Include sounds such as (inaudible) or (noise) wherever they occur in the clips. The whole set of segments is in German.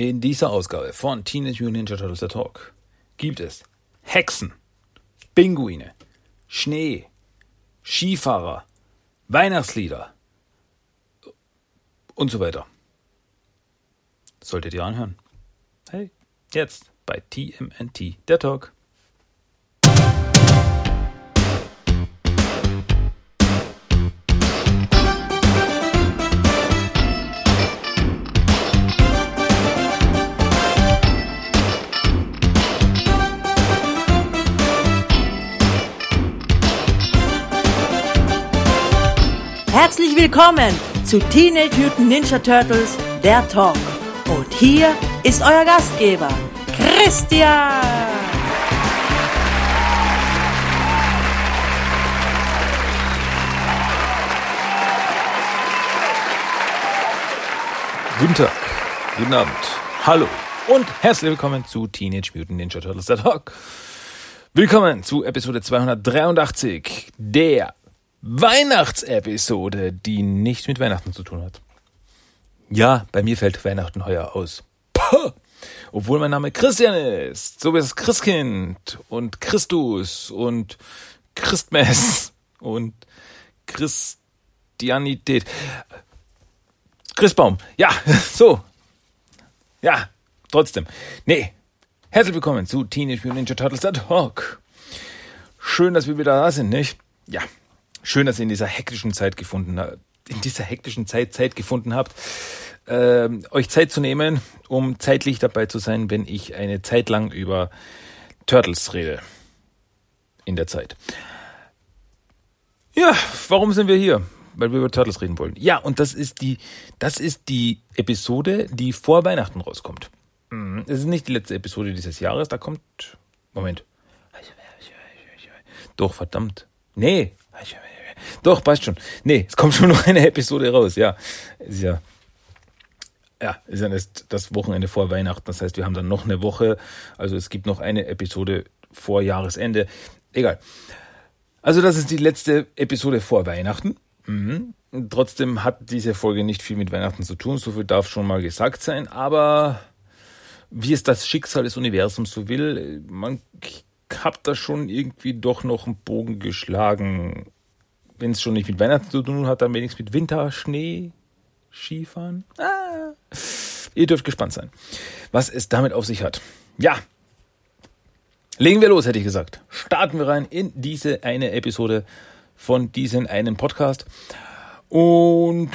In dieser Ausgabe von Teenage Mutant Ninja Turtles The Talk gibt es Hexen, Pinguine, Schnee, Skifahrer, Weihnachtslieder und so weiter. Solltet ihr anhören. Hey, jetzt bei TMNT der Talk. Herzlich willkommen zu Teenage Mutant Ninja Turtles, der Talk. Und hier ist euer Gastgeber, Christian. Guten Tag, guten Abend, hallo und herzlich willkommen zu Teenage Mutant Ninja Turtles der Talk. Willkommen zu Episode 283 der Weihnachtsepisode, die nichts mit Weihnachten zu tun hat. Ja, bei mir fällt Weihnachten heuer aus. Puh. Obwohl mein Name Christian ist, so wie das Christkind und Christus und Christmess und Christianität. Christbaum, ja, (laughs) so. Ja, trotzdem. Nee, herzlich willkommen zu Teenage Mutant Ninja Turtles Talk. Schön, dass wir wieder da sind, nicht? Ja, schön, dass ihr in dieser hektischen Zeit gefunden habt, in dieser hektischen Zeit Zeit gefunden habt, äh, euch Zeit zu nehmen, um zeitlich dabei zu sein, wenn ich eine Zeit lang über Turtles rede. In der Zeit. Ja, warum sind wir hier? Weil wir über Turtles reden wollen. Ja, und das ist die, das ist die Episode, die vor Weihnachten rauskommt. Mhm, es ist nicht die letzte Episode dieses Jahres, da kommt, Moment. Doch, verdammt. Nee. Doch, passt schon. Nee, es kommt schon noch eine Episode raus, ja. Ist ja, ja, ist ja das, das Wochenende vor Weihnachten. Das heißt, wir haben dann noch eine Woche. Also es gibt noch eine Episode vor Jahresende. Egal. Also das ist die letzte Episode vor Weihnachten. Mhm. Trotzdem hat diese Folge nicht viel mit Weihnachten zu tun. So viel darf schon mal gesagt sein. Aber wie es das Schicksal des Universums so will, man hat da schon irgendwie doch noch einen Bogen geschlagen. Wenn es schon nicht mit Weihnachten zu tun hat, dann wenigstens mit Winter, Schnee, Skifahren. Ah. Ihr dürft gespannt sein, was es damit auf sich hat. Ja, legen wir los, hätte ich gesagt. Starten wir rein in diese eine Episode von diesem einen Podcast. Und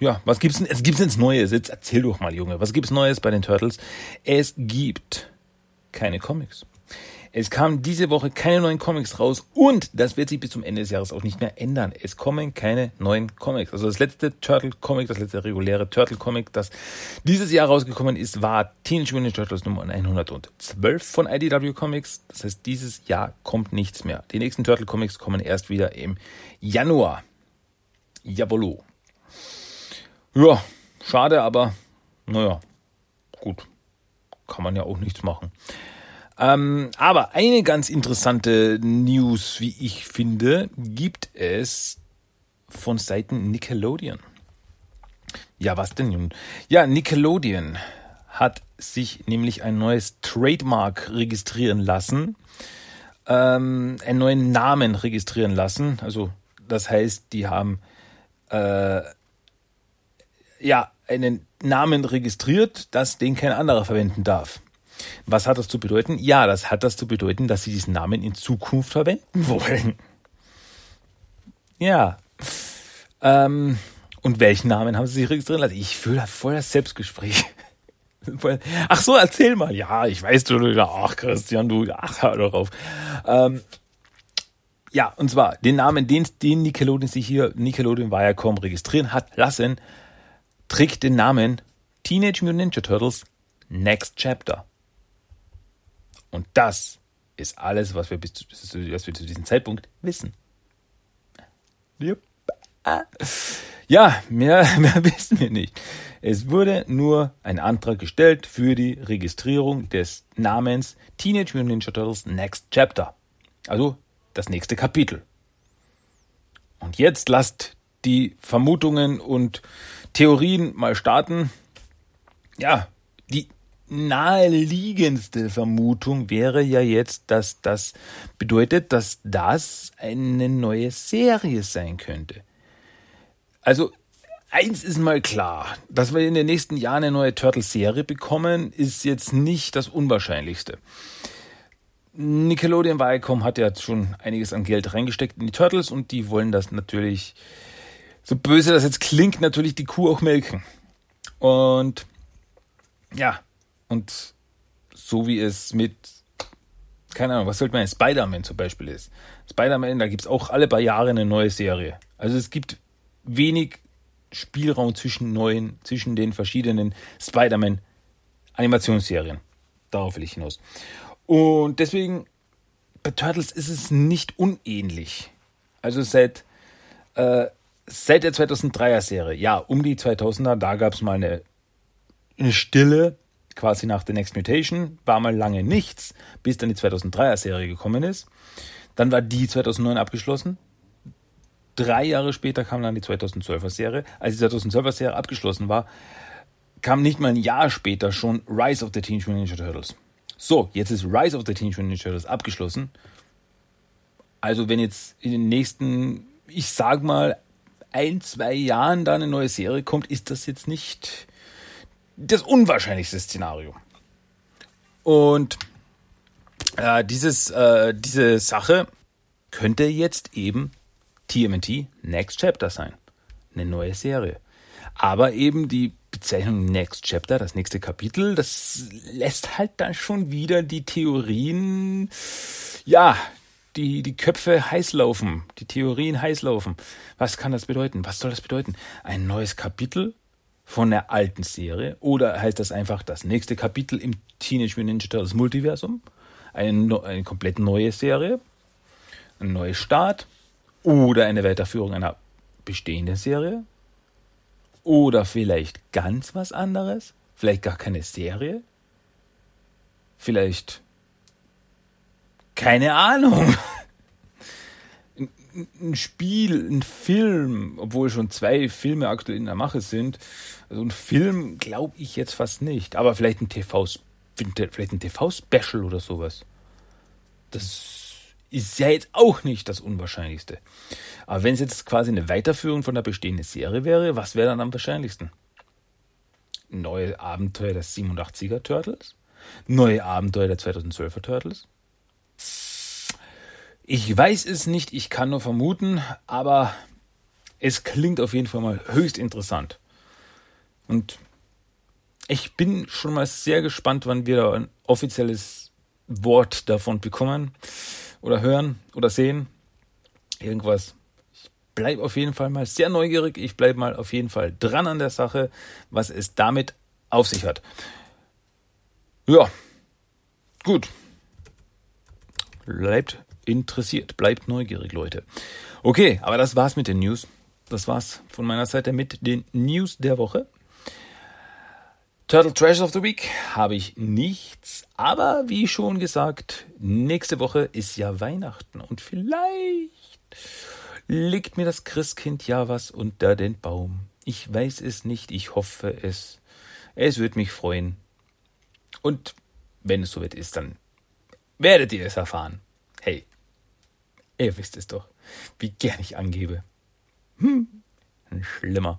ja, was gibt's denn? Es gibt's ins Neues. Jetzt erzähl doch mal, Junge. Was gibt's Neues bei den Turtles? Es gibt keine Comics. Es kamen diese Woche keine neuen Comics raus und das wird sich bis zum Ende des Jahres auch nicht mehr ändern. Es kommen keine neuen Comics. Also das letzte Turtle Comic, das letzte reguläre Turtle Comic, das dieses Jahr rausgekommen ist, war Teenage Mutant Turtles Nummer 112 von IDW Comics. Das heißt, dieses Jahr kommt nichts mehr. Die nächsten Turtle Comics kommen erst wieder im Januar. Jawollo. Ja, schade, aber naja, gut. Kann man ja auch nichts machen. Ähm, aber eine ganz interessante News, wie ich finde, gibt es von Seiten Nickelodeon. Ja, was denn nun? Ja, Nickelodeon hat sich nämlich ein neues Trademark registrieren lassen, ähm, einen neuen Namen registrieren lassen. Also das heißt, die haben äh, ja einen Namen registriert, dass den kein anderer verwenden darf. Was hat das zu bedeuten? Ja, das hat das zu bedeuten, dass sie diesen Namen in Zukunft verwenden (laughs) wollen. Ja. Ähm, und welchen Namen haben sie sich registrieren lassen? Ich fühle voll das Selbstgespräch. (laughs) Ach so, erzähl mal. Ja, ich weiß du. Ach, Christian, du. Ach, hör doch auf. Ähm, ja, und zwar den Namen, den, den Nickelodeon sich hier, Nickelodeon Viacom registrieren hat lassen, trägt den Namen Teenage Mutant Ninja Turtles Next Chapter. Und das ist alles, was wir, bis zu, was wir zu diesem Zeitpunkt wissen. Ja, mehr, (laughs) mehr wissen wir nicht. Es wurde nur ein Antrag gestellt für die Registrierung des Namens Teenage Mutant Ninja Turtles Next Chapter. Also das nächste Kapitel. Und jetzt lasst die Vermutungen und Theorien mal starten. Ja, naheliegendste Vermutung wäre ja jetzt, dass das bedeutet, dass das eine neue Serie sein könnte. Also eins ist mal klar, dass wir in den nächsten Jahren eine neue Turtle-Serie bekommen, ist jetzt nicht das Unwahrscheinlichste. Nickelodeon Viacom hat ja schon einiges an Geld reingesteckt in die Turtles und die wollen das natürlich, so böse das jetzt klingt, natürlich die Kuh auch melken. Und ja, und so wie es mit, keine Ahnung, was sollte man, Spider-Man zum Beispiel ist. Spider-Man, da gibt es auch alle paar Jahre eine neue Serie. Also es gibt wenig Spielraum zwischen neuen, zwischen den verschiedenen Spider-Man Animationsserien. Darauf will ich hinaus. Und deswegen, bei Turtles ist es nicht unähnlich. Also seit, äh, seit der 2003er Serie, ja, um die 2000er, da gab es mal eine, eine Stille, quasi nach The Next Mutation, war mal lange nichts, bis dann die 2003er Serie gekommen ist. Dann war die 2009 abgeschlossen. Drei Jahre später kam dann die 2012er Serie. Als die 2012er Serie abgeschlossen war, kam nicht mal ein Jahr später schon Rise of the Teenage Mutant Ninja Turtles. So, jetzt ist Rise of the Teenage Mutant Ninja Turtles abgeschlossen. Also wenn jetzt in den nächsten, ich sag mal, ein, zwei Jahren da eine neue Serie kommt, ist das jetzt nicht das unwahrscheinlichste Szenario. Und äh, dieses, äh, diese Sache könnte jetzt eben TMNT Next Chapter sein. Eine neue Serie. Aber eben die Bezeichnung Next Chapter, das nächste Kapitel, das lässt halt dann schon wieder die Theorien, ja, die, die Köpfe heiß laufen, die Theorien heiß laufen. Was kann das bedeuten? Was soll das bedeuten? Ein neues Kapitel von der alten Serie? Oder heißt das einfach das nächste Kapitel im Teenage Mutant Ninja Turtles Multiversum? Eine, eine komplett neue Serie? Ein neuer Start? Oder eine Weiterführung einer bestehenden Serie? Oder vielleicht ganz was anderes? Vielleicht gar keine Serie? Vielleicht keine Ahnung. (laughs) Ein Spiel, ein Film, obwohl schon zwei Filme aktuell in der Mache sind. Also ein Film glaube ich jetzt fast nicht. Aber vielleicht ein TV, vielleicht ein TV-Special oder sowas. Das ist ja jetzt auch nicht das Unwahrscheinlichste. Aber wenn es jetzt quasi eine Weiterführung von der bestehenden Serie wäre, was wäre dann am wahrscheinlichsten? Neue Abenteuer der 87er Turtles? Neue Abenteuer der 2012er Turtles? Ich weiß es nicht, ich kann nur vermuten, aber es klingt auf jeden Fall mal höchst interessant. Und ich bin schon mal sehr gespannt, wann wir ein offizielles Wort davon bekommen oder hören oder sehen. Irgendwas. Ich bleibe auf jeden Fall mal sehr neugierig. Ich bleibe mal auf jeden Fall dran an der Sache, was es damit auf sich hat. Ja, gut. Bleibt interessiert, bleibt neugierig, Leute. Okay, aber das war's mit den News. Das war's von meiner Seite mit den News der Woche. Turtle Treasure of the Week habe ich nichts, aber wie schon gesagt, nächste Woche ist ja Weihnachten und vielleicht legt mir das Christkind ja was unter den Baum. Ich weiß es nicht, ich hoffe es. Es wird mich freuen. Und wenn es soweit ist, dann werdet ihr es erfahren. Ihr wisst es doch, wie gern ich angebe. Hm, schlimmer.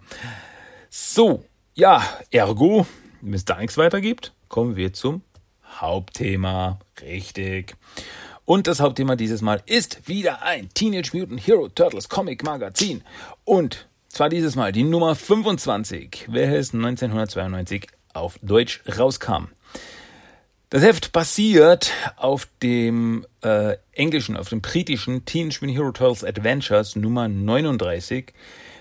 So, ja, ergo, wenn es da nichts weiter gibt, kommen wir zum Hauptthema. Richtig. Und das Hauptthema dieses Mal ist wieder ein Teenage Mutant Hero Turtles Comic Magazin. Und zwar dieses Mal die Nummer 25, welches 1992 auf Deutsch rauskam. Das Heft basiert auf dem äh, englischen, auf dem britischen Teenage Mutant Hero Turtles Adventures Nummer 39,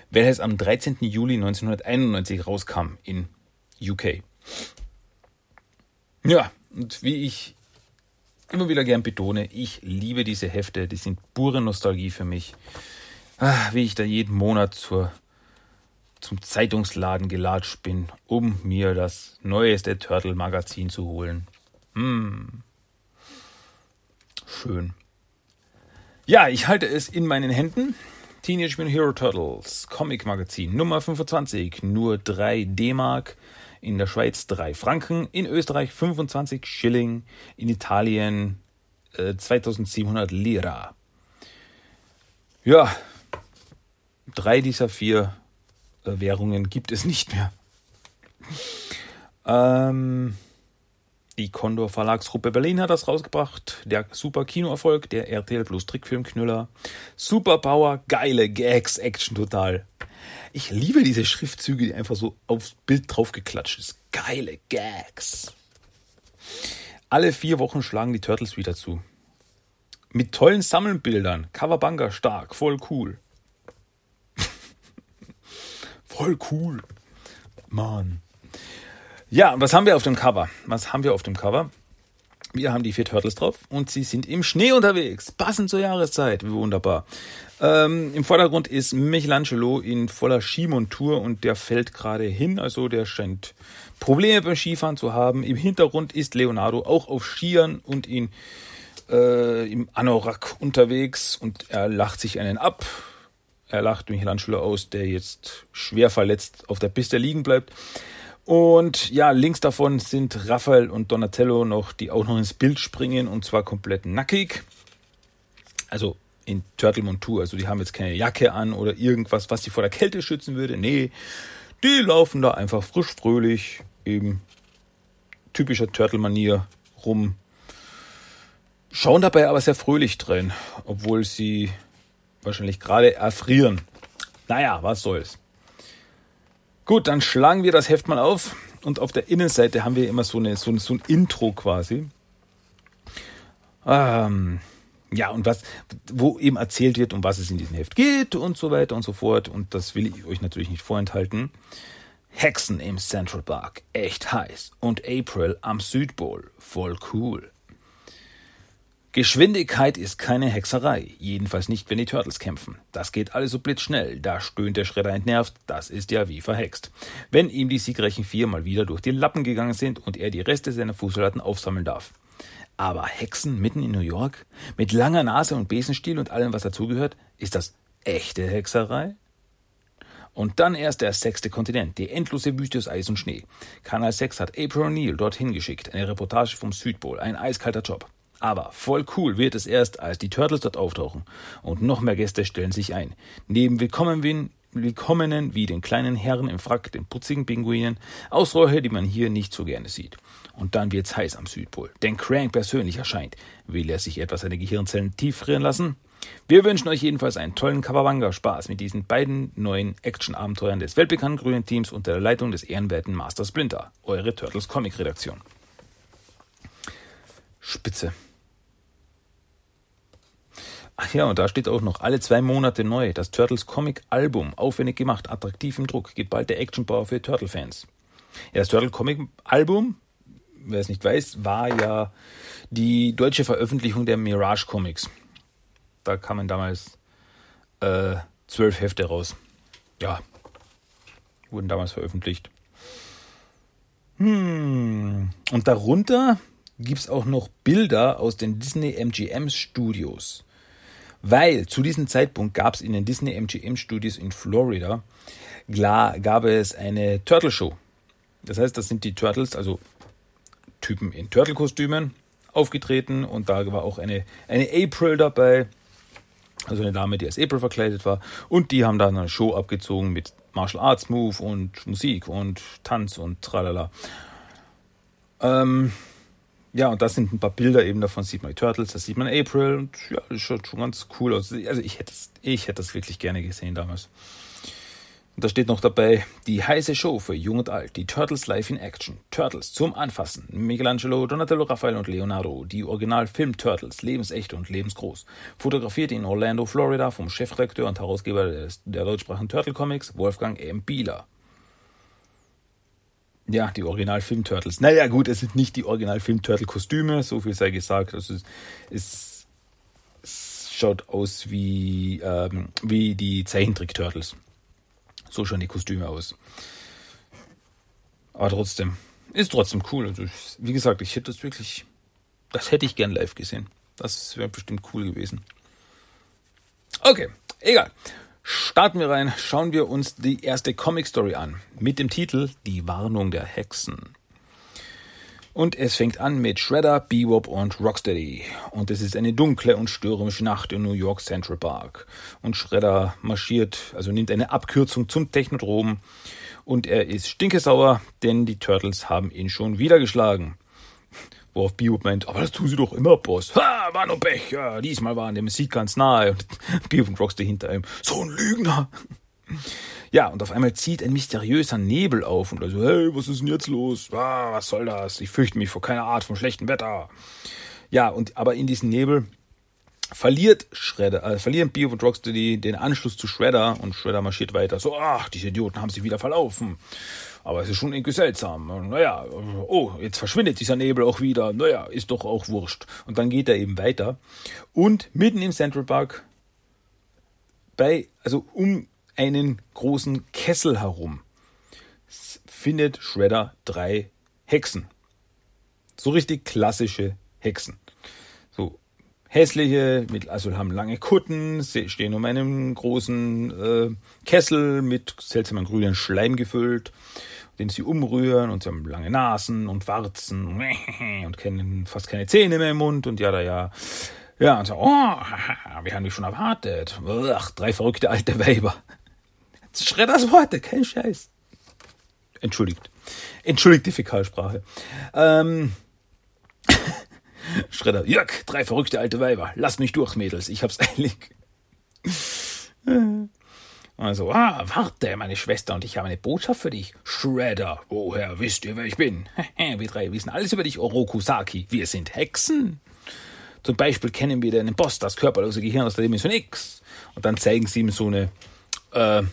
welches am 13. Juli 1991 rauskam in UK. Ja, und wie ich immer wieder gern betone, ich liebe diese Hefte, die sind pure Nostalgie für mich. Ah, wie ich da jeden Monat zur, zum Zeitungsladen gelatscht bin, um mir das neueste Turtle-Magazin zu holen. Hm. Schön. Ja, ich halte es in meinen Händen. Teenage Mutant Hero Turtles Comic Magazin Nummer 25, nur 3 D-Mark in der Schweiz 3 Franken, in Österreich 25 Schilling, in Italien äh, 2700 Lira. Ja, drei dieser vier äh, Währungen gibt es nicht mehr. Ähm, die Condor Verlagsgruppe Berlin hat das rausgebracht. Der super Kinoerfolg, der RTL Plus Trickfilmknüller. Super Power, geile Gags, Action total. Ich liebe diese Schriftzüge, die einfach so aufs Bild draufgeklatscht ist. Geile Gags. Alle vier Wochen schlagen die Turtles wieder zu. Mit tollen Sammelbildern. Coverbanga stark, voll cool. (laughs) voll cool. Mann. Ja, was haben wir auf dem Cover? Was haben wir auf dem Cover? Wir haben die vier Turtles drauf und sie sind im Schnee unterwegs. Passend zur Jahreszeit. Wunderbar. Ähm, Im Vordergrund ist Michelangelo in voller Skimontur und der fällt gerade hin. Also der scheint Probleme beim Skifahren zu haben. Im Hintergrund ist Leonardo auch auf Skiern und in, äh, im Anorak unterwegs und er lacht sich einen ab. Er lacht Michelangelo aus, der jetzt schwer verletzt auf der Piste liegen bleibt. Und ja, links davon sind Raphael und Donatello noch, die auch noch ins Bild springen und zwar komplett nackig. Also in Turtle-Montur. Also die haben jetzt keine Jacke an oder irgendwas, was sie vor der Kälte schützen würde. Nee, die laufen da einfach frisch fröhlich, eben typischer Turtle-Manier rum. Schauen dabei aber sehr fröhlich drin, obwohl sie wahrscheinlich gerade erfrieren. Naja, was soll's. Gut, dann schlagen wir das Heft mal auf und auf der Innenseite haben wir immer so, eine, so, so ein Intro quasi. Ähm, ja, und was, wo eben erzählt wird, um was es in diesem Heft geht und so weiter und so fort. Und das will ich euch natürlich nicht vorenthalten. Hexen im Central Park, echt heiß. Und April am Südpol, voll cool. Geschwindigkeit ist keine Hexerei, jedenfalls nicht, wenn die Turtles kämpfen. Das geht alles so blitzschnell, da stöhnt der Schredder entnervt, das ist ja wie verhext. Wenn ihm die siegreichen vier mal wieder durch die Lappen gegangen sind und er die Reste seiner Fußsoldaten aufsammeln darf. Aber Hexen mitten in New York? Mit langer Nase und Besenstiel und allem, was dazugehört? Ist das echte Hexerei? Und dann erst der sechste Kontinent, die endlose Wüste aus Eis und Schnee. Kanal 6 hat April O'Neil dorthin geschickt, eine Reportage vom Südpol, ein eiskalter Job. Aber voll cool wird es erst, als die Turtles dort auftauchen. Und noch mehr Gäste stellen sich ein. Neben Willkommenen, Willkommenen wie den kleinen Herren im Frack, den putzigen Pinguinen, Ausräucher, die man hier nicht so gerne sieht. Und dann wird's heiß am Südpol. Denn Crank persönlich erscheint. Will er sich etwas seine Gehirnzellen tief frieren lassen? Wir wünschen euch jedenfalls einen tollen Kawabanga-Spaß mit diesen beiden neuen Action-Abenteuern des weltbekannten grünen Teams unter der Leitung des ehrenwerten Master Splinter, eure Turtles Comic-Redaktion. Spitze. Ach ja, und da steht auch noch alle zwei Monate neu. Das Turtles Comic Album. Aufwendig gemacht, attraktiv im Druck. Gibt bald der Action Power für Turtle-Fans. Ja, das Turtle Comic Album, wer es nicht weiß, war ja die deutsche Veröffentlichung der Mirage Comics. Da kamen damals äh, zwölf Hefte raus. Ja, wurden damals veröffentlicht. Hm. Und darunter gibt es auch noch Bilder aus den Disney MGM Studios. Weil zu diesem Zeitpunkt gab es in den Disney MGM Studios in Florida, klar, gab es eine Turtle Show. Das heißt, das sind die Turtles, also Typen in Turtle-Kostümen, aufgetreten und da war auch eine, eine April dabei, also eine Dame, die als April verkleidet war und die haben dann eine Show abgezogen mit Martial Arts Move und Musik und Tanz und tralala. Ähm, ja, und das sind ein paar Bilder eben davon, sieht man die Turtles, da sieht man April und ja, das schaut schon ganz cool aus. Also ich hätte ich hätte das wirklich gerne gesehen damals. Und da steht noch dabei, die heiße Show für Jung und Alt, die Turtles Live in Action. Turtles zum Anfassen. Michelangelo, Donatello, Raphael und Leonardo, die Original-Film Turtles, lebensecht und lebensgroß. Fotografiert in Orlando, Florida vom Chefredakteur und Herausgeber der deutschsprachigen Turtle Comics, Wolfgang M. Bieler. Ja, die Original-Film-Turtles. Naja, gut, es sind nicht die Original-Film-Turtle-Kostüme, so viel sei gesagt. Also es, es schaut aus wie, ähm, wie die Zeichentrick-Turtles. So schauen die Kostüme aus. Aber trotzdem, ist trotzdem cool. Also, wie gesagt, ich hätte das wirklich, das hätte ich gern live gesehen. Das wäre bestimmt cool gewesen. Okay, egal. Starten wir rein, schauen wir uns die erste Comic-Story an mit dem Titel Die Warnung der Hexen. Und es fängt an mit Shredder, Bebop und Rocksteady. Und es ist eine dunkle und stürmische Nacht in New York Central Park. Und Shredder marschiert, also nimmt eine Abkürzung zum Technodrom. Und er ist stinkesauer, denn die Turtles haben ihn schon wieder geschlagen. Worauf Bebop meint, aber das tun sie doch immer, Boss. Ha, war nur Pech. Ja, diesmal waren der Musik ganz nahe. Und (laughs) Bebop und Rocksteady hinter ihm. So ein Lügner. Ja, und auf einmal zieht ein mysteriöser Nebel auf und also, hey, was ist denn jetzt los? Ah, was soll das? Ich fürchte mich vor keiner Art von schlechtem Wetter. Ja, und aber in diesem Nebel verliert Shredder, äh, verlieren Bio und Rocksteady den Anschluss zu Shredder und Shredder marschiert weiter. So, ach, diese Idioten haben sich wieder verlaufen. Aber es ist schon irgendwie seltsam. Naja, oh, jetzt verschwindet dieser Nebel auch wieder. Naja, ist doch auch wurscht. Und dann geht er eben weiter. Und mitten im Central Park, bei, also um einen großen Kessel herum findet Shredder drei Hexen. So richtig klassische Hexen. So hässliche, mit, also haben lange Kutten, stehen um einen großen äh, Kessel mit seltsamen grünen Schleim gefüllt, den sie umrühren und sie haben lange Nasen und Warzen und (laughs) kennen fast keine Zähne mehr im Mund und ja, da ja. Ja, und so, oh, (laughs) wir haben dich schon erwartet. Ach, drei verrückte alte Weiber. Schredders Worte, kein Scheiß. Entschuldigt. Entschuldigt die Fäkalsprache. Ähm. Schredder, Jörg, drei verrückte alte Weiber. Lass mich durch, Mädels, ich hab's (laughs) eilig. Also, ah, warte, meine Schwester und ich haben eine Botschaft für dich. Shredder, woher wisst ihr, wer ich bin? (laughs) wir drei wissen alles über dich, Orokusaki. Wir sind Hexen. Zum Beispiel kennen wir deinen Boss, das körperlose Gehirn aus der Dimension X. Und dann zeigen sie ihm so eine, äh,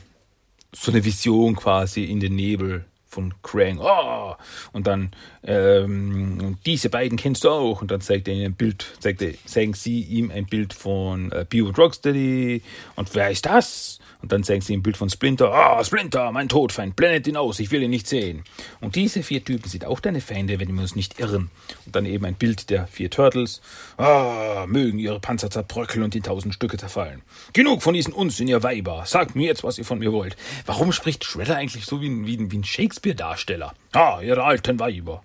so eine Vision quasi in den Nebel von Krang. Oh! Und dann ähm, diese beiden kennst du auch. Und dann zeigt er ihm ein Bild, zeigt er, zeigen sie ihm ein Bild von äh, Bio Rocksteady. Und wer ist das? Und dann zeigen sie ihm ein Bild von Splinter. Ah, oh, Splinter, mein Todfeind, blendet ihn aus, ich will ihn nicht sehen. Und diese vier Typen sind auch deine Feinde, wenn wir uns nicht irren. Und dann eben ein Bild der vier Turtles. Ah, mögen ihre Panzer zerbröckeln und in tausend Stücke zerfallen. Genug von diesen Unsinn, ihr Weiber. Sagt mir jetzt, was ihr von mir wollt. Warum spricht Shredder eigentlich so wie ein, wie ein, wie ein Shakespeare-Darsteller? Ah, ihre alten Weiber.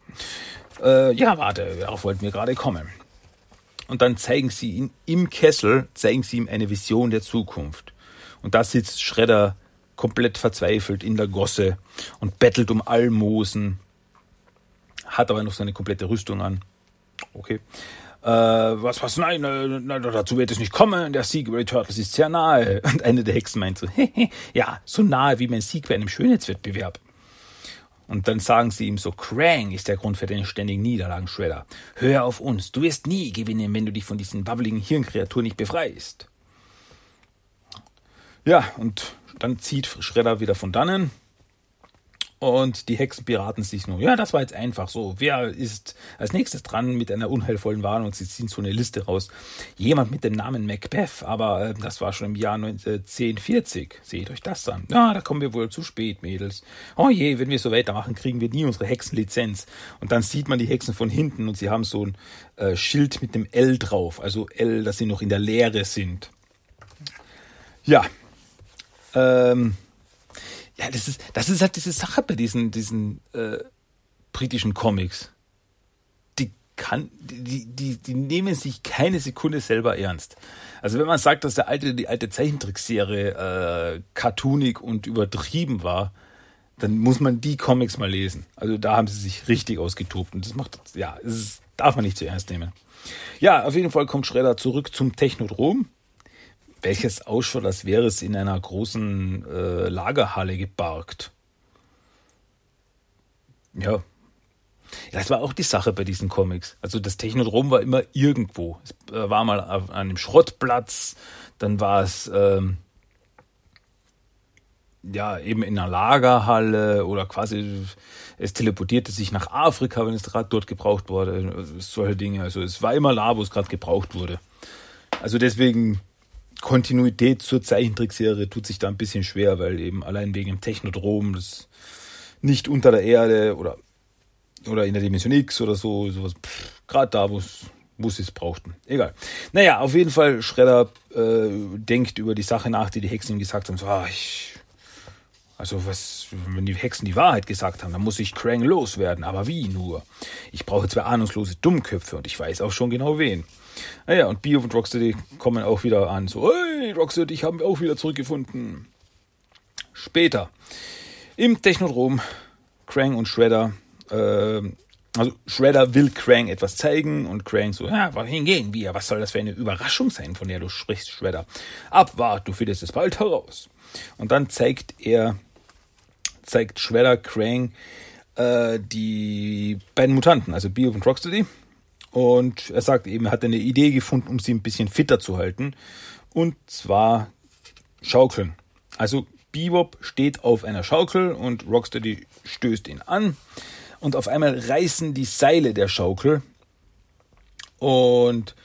Äh, ja, warte, darauf wollten wir gerade kommen. Und dann zeigen sie ihn im Kessel, zeigen sie ihm eine Vision der Zukunft. Und da sitzt Schredder komplett verzweifelt in der Gosse und bettelt um Almosen, hat aber noch seine komplette Rüstung an. Okay. Äh, was, was, nein, äh, dazu wird es nicht kommen, der Sieg über die Turtles ist sehr nahe. (laughs) Und eine der Hexen meint so, (laughs) ja, so nahe wie mein Sieg bei einem Schönheitswettbewerb. Und dann sagen sie ihm so, Krang ist der Grund für deine ständigen Niederlagen, Shredder. Hör auf uns, du wirst nie gewinnen, wenn du dich von diesen babbeligen Hirnkreaturen nicht befreist. Ja, und dann zieht Schredder wieder von dannen. Und die Hexen beraten sich nur. Ja, das war jetzt einfach so. Wer ist als nächstes dran mit einer unheilvollen Warnung? Sie ziehen so eine Liste raus. Jemand mit dem Namen Macbeth, aber äh, das war schon im Jahr 1940. Seht euch das an. Ja, da kommen wir wohl zu spät, Mädels. Oh je, wenn wir so weitermachen, kriegen wir nie unsere Hexenlizenz. Und dann sieht man die Hexen von hinten und sie haben so ein äh, Schild mit dem L drauf. Also L, dass sie noch in der Leere sind. Ja, ähm, ja, das ist, das ist halt diese Sache bei diesen, diesen äh, britischen Comics. Die kann, die, die, die nehmen sich keine Sekunde selber ernst. Also wenn man sagt, dass der alte, die alte Zeichentrickserie äh, cartoonig und übertrieben war, dann muss man die Comics mal lesen. Also da haben sie sich richtig ausgetobt und das macht, ja, das darf man nicht zu ernst nehmen. Ja, auf jeden Fall kommt Schredder zurück zum Technodrom welches ausschaut, als wäre es in einer großen äh, Lagerhalle geparkt. Ja. Das war auch die Sache bei diesen Comics. Also das Technodrom war immer irgendwo. Es äh, war mal auf einem Schrottplatz, dann war es ähm, ja eben in einer Lagerhalle oder quasi es teleportierte sich nach Afrika, wenn es gerade dort gebraucht wurde. Solche Dinge. Also es war immer da, wo es gerade gebraucht wurde. Also deswegen Kontinuität zur Zeichentrickserie tut sich da ein bisschen schwer, weil eben allein wegen dem Technodrom, das nicht unter der Erde oder, oder in der Dimension X oder so, sowas, gerade da, wo sie es brauchten. Egal. Naja, auf jeden Fall, Schredder äh, denkt über die Sache nach, die die Hexen ihm gesagt haben. So, ah, ich, also was, wenn die Hexen die Wahrheit gesagt haben, dann muss ich Krang loswerden. Aber wie nur? Ich brauche zwei ahnungslose Dummköpfe und ich weiß auch schon genau wen. Naja, und Bio und Rocksteady kommen auch wieder an. So, hey, Rocksteady, ich habe auch wieder zurückgefunden. Später. Im Technodrom, Krang und Shredder äh, also Shredder will Krang etwas zeigen und Krang so, ja, wohin gehen wir? Was soll das für eine Überraschung sein, von der du sprichst, Shredder? Abwart, du findest es bald heraus. Und dann zeigt er, zeigt Shredder Krang äh, die beiden Mutanten, also Bio und Rocksteady. Und er sagt eben, er hat eine Idee gefunden, um sie ein bisschen fitter zu halten. Und zwar Schaukeln. Also Bebop steht auf einer Schaukel und Rocksteady stößt ihn an und auf einmal reißen die Seile der Schaukel und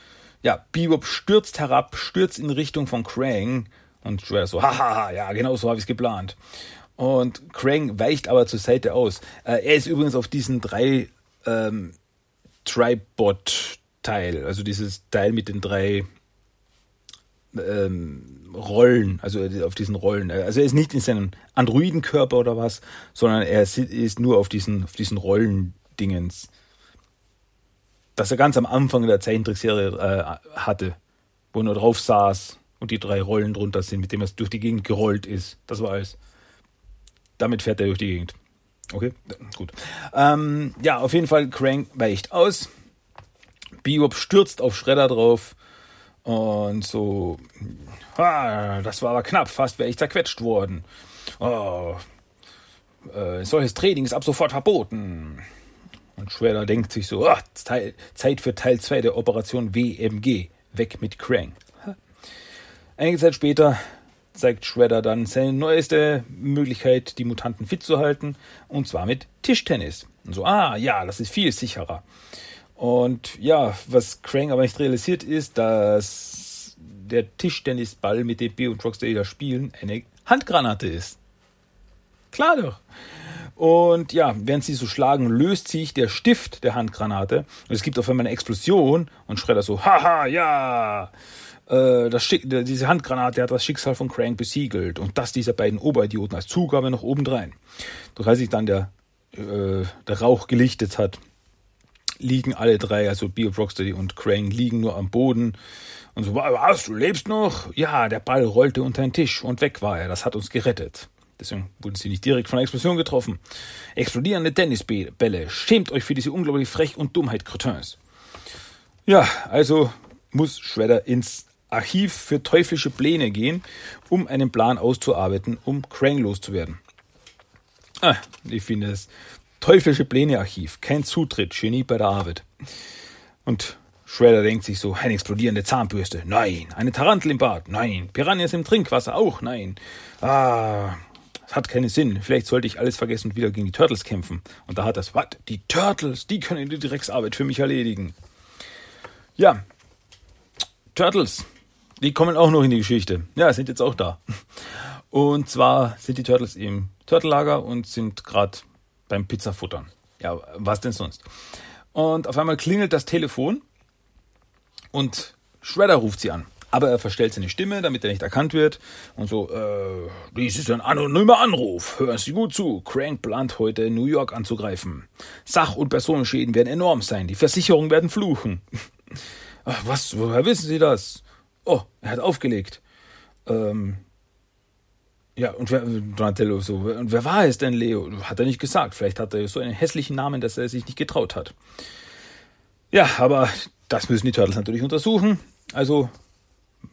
ja, Bebop stürzt herab, stürzt in Richtung von Krang und Shredder so, haha, ja, genau so habe ich es geplant. Und Krang weicht aber zur Seite aus. Äh, er ist übrigens auf diesen drei ähm, Tribot-Teil, also dieses Teil mit den drei ähm, Rollen, also auf diesen Rollen. Also er ist nicht in seinem Androidenkörper oder was, sondern er ist nur auf diesen, auf diesen Rollendingens. Das er ganz am Anfang der Zeichentrickserie äh, hatte, wo er nur drauf saß und die drei Rollen drunter sind, mit dem er durch die Gegend gerollt ist. Das war alles. Damit fährt er durch die Gegend. Okay, gut. Ähm, ja, auf jeden Fall, Crank weicht aus. Bebop stürzt auf Shredder drauf und so, ah, das war aber knapp, fast wäre ich zerquetscht worden. Oh, äh, solches Training ist ab sofort verboten. Und Shredder denkt sich so, ah, Zeit für Teil 2 der Operation WMG. Weg mit Krang. Einige Zeit später zeigt Shredder dann seine neueste Möglichkeit, die Mutanten fit zu halten, und zwar mit Tischtennis. Und so, ah ja, das ist viel sicherer. Und ja, was Krang aber nicht realisiert ist, dass der Tischtennisball, mit dem B und Rocksteady da spielen, eine Handgranate ist. Klar doch. Und ja, während sie so schlagen, löst sich der Stift der Handgranate und es gibt auf einmal eine Explosion und Schredder so, haha, ja, äh, das diese Handgranate hat das Schicksal von Crank besiegelt und das dieser beiden Oberidioten als Zugabe noch obendrein. Doch als sich dann der, äh, der Rauch gelichtet hat, liegen alle drei, also Bio, Rocksteady und Crane, liegen nur am Boden. Und so, was, du lebst noch? Ja, der Ball rollte unter den Tisch und weg war er. Das hat uns gerettet. Deswegen wurden sie nicht direkt von der Explosion getroffen. Explodierende Tennisbälle. Schämt euch für diese unglaubliche Frech und Dummheit, Cretins. Ja, also muss Shredder ins Archiv für teuflische Pläne gehen, um einen Plan auszuarbeiten, um Krang loszuwerden. Ah, ich finde es teuflische Pläne-Archiv, kein Zutritt, Genie bei der Arbeit. Und Shredder denkt sich so, eine explodierende Zahnbürste, nein. Eine Tarantel im Bad, nein. Piranhas im Trinkwasser, auch nein. Ah, das hat keinen Sinn. Vielleicht sollte ich alles vergessen und wieder gegen die Turtles kämpfen. Und da hat das, was? Die Turtles, die können die Drecksarbeit für mich erledigen. Ja, Turtles, die kommen auch noch in die Geschichte. Ja, sind jetzt auch da. Und zwar sind die Turtles im Turtellager und sind gerade beim Pizzafuttern. Ja, was denn sonst? Und auf einmal klingelt das Telefon und Shredder ruft sie an. Aber er verstellt seine Stimme, damit er nicht erkannt wird. Und so, äh, dies ist ein anonymer Anruf. Hören Sie gut zu. Crank plant heute New York anzugreifen. Sach- und Personenschäden werden enorm sein. Die Versicherungen werden fluchen. (laughs) Was? Woher wissen Sie das? Oh, er hat aufgelegt. Ähm, ja, und wer, Donatello so, und wer war es denn, Leo? Hat er nicht gesagt. Vielleicht hat er so einen hässlichen Namen, dass er sich nicht getraut hat. Ja, aber das müssen die Turtles natürlich untersuchen. Also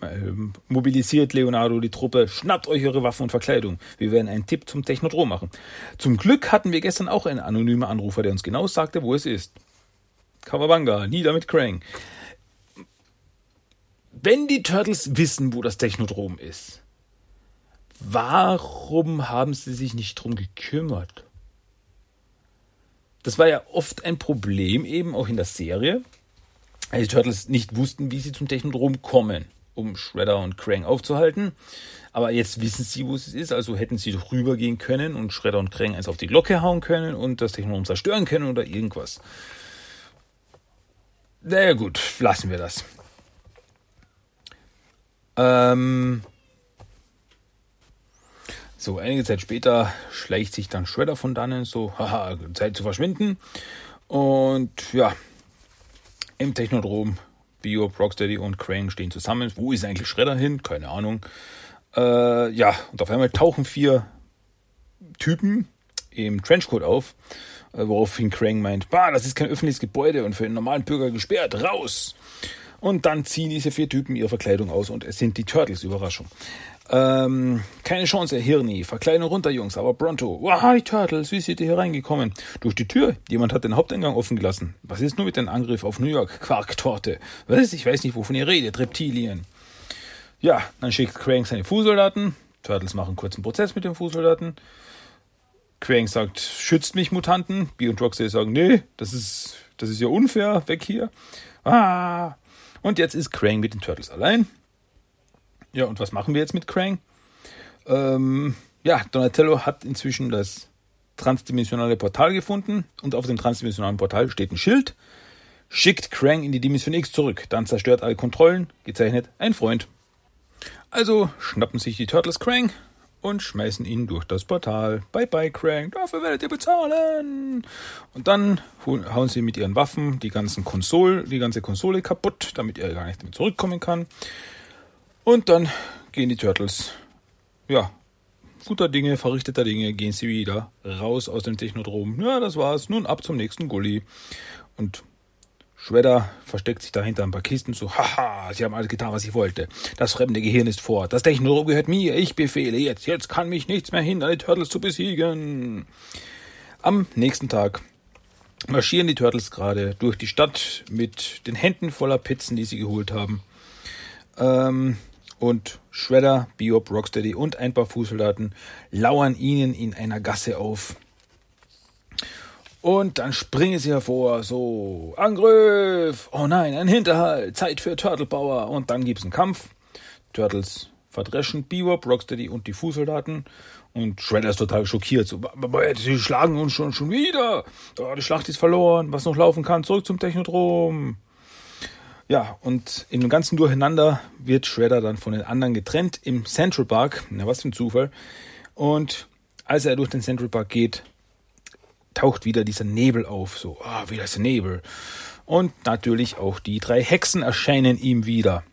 äh, mobilisiert Leonardo die Truppe, schnappt euch eure Waffen und Verkleidung. Wir werden einen Tipp zum Technodrom machen. Zum Glück hatten wir gestern auch einen anonymen Anrufer, der uns genau sagte, wo es ist. Kawabanga, nieder mit Krang. Wenn die Turtles wissen, wo das Technodrom ist, Warum haben sie sich nicht drum gekümmert? Das war ja oft ein Problem eben auch in der Serie, als die Turtles nicht wussten, wie sie zum Technodrom kommen, um Shredder und Krang aufzuhalten. Aber jetzt wissen sie, wo es ist, also hätten sie doch rübergehen können und Shredder und Krang eins auf die Glocke hauen können und das Technodrom zerstören können oder irgendwas. naja gut, lassen wir das. Ähm, so, einige Zeit später schleicht sich dann Shredder von dannen, so, (laughs) haha, Zeit zu verschwinden. Und ja, im Technodrom, Bio, Rocksteady und Crane stehen zusammen. Wo ist eigentlich Shredder hin? Keine Ahnung. Äh, ja, und auf einmal tauchen vier Typen im Trenchcoat auf, äh, woraufhin Crane meint, bah, das ist kein öffentliches Gebäude und für einen normalen Bürger gesperrt, raus! Und dann ziehen diese vier Typen ihre Verkleidung aus und es sind die Turtles, Überraschung. Ähm, keine Chance, Hirni. Verkleiden runter, Jungs, aber pronto. Wow, die Turtles, wie seid ihr hier reingekommen? Durch die Tür. Jemand hat den Haupteingang offen gelassen. Was ist nur mit dem Angriff auf New York? Quarktorte. Was? Ich weiß nicht, wovon ihr redet. Reptilien. Ja, dann schickt Crank seine Fußsoldaten. Turtles machen kurzen Prozess mit den Fußsoldaten. Crank sagt, schützt mich, Mutanten. B und Roxy sagen, nee, das ist, das ist ja unfair, weg hier. Ah. Und jetzt ist Crank mit den Turtles allein. Ja, und was machen wir jetzt mit Krang? Ähm, ja, Donatello hat inzwischen das transdimensionale Portal gefunden und auf dem transdimensionalen Portal steht ein Schild. Schickt Krang in die Dimension X zurück, dann zerstört alle Kontrollen, gezeichnet ein Freund. Also schnappen sich die Turtles Krang und schmeißen ihn durch das Portal. Bye bye Krang, dafür werdet ihr bezahlen. Und dann hauen sie mit ihren Waffen die ganzen Konsole, die ganze Konsole kaputt, damit er gar nicht mehr zurückkommen kann. Und dann gehen die Turtles, ja, guter Dinge, verrichteter Dinge, gehen sie wieder raus aus dem Technodrom. Ja, das war's. Nun ab zum nächsten Gully. Und Shredder versteckt sich dahinter ein paar Kisten so, haha, sie haben alles getan, was ich wollte. Das fremde Gehirn ist fort. Das Technodrom gehört mir. Ich befehle jetzt. Jetzt kann mich nichts mehr hindern, die Turtles zu besiegen. Am nächsten Tag marschieren die Turtles gerade durch die Stadt mit den Händen voller Pizzen, die sie geholt haben. Ähm, und Shredder, Biop, Rocksteady und ein paar Fußsoldaten lauern ihnen in einer Gasse auf. Und dann springen sie hervor, so, Angriff! Oh nein, ein Hinterhalt, Zeit für Turtle Power. Und dann gibt's einen Kampf. Turtles verdreschen Bebop, Rocksteady und die Fußsoldaten. Und Shredder ist total schockiert. So, sie schlagen uns schon, schon wieder. Oh, die Schlacht ist verloren. Was noch laufen kann, zurück zum Technodrom. Ja, und dem ganzen Durcheinander wird Shredder dann von den anderen getrennt im Central Park. Na, was für ein Zufall. Und als er durch den Central Park geht, taucht wieder dieser Nebel auf. So, ah, wieder ist Nebel. Und natürlich auch die drei Hexen erscheinen ihm wieder.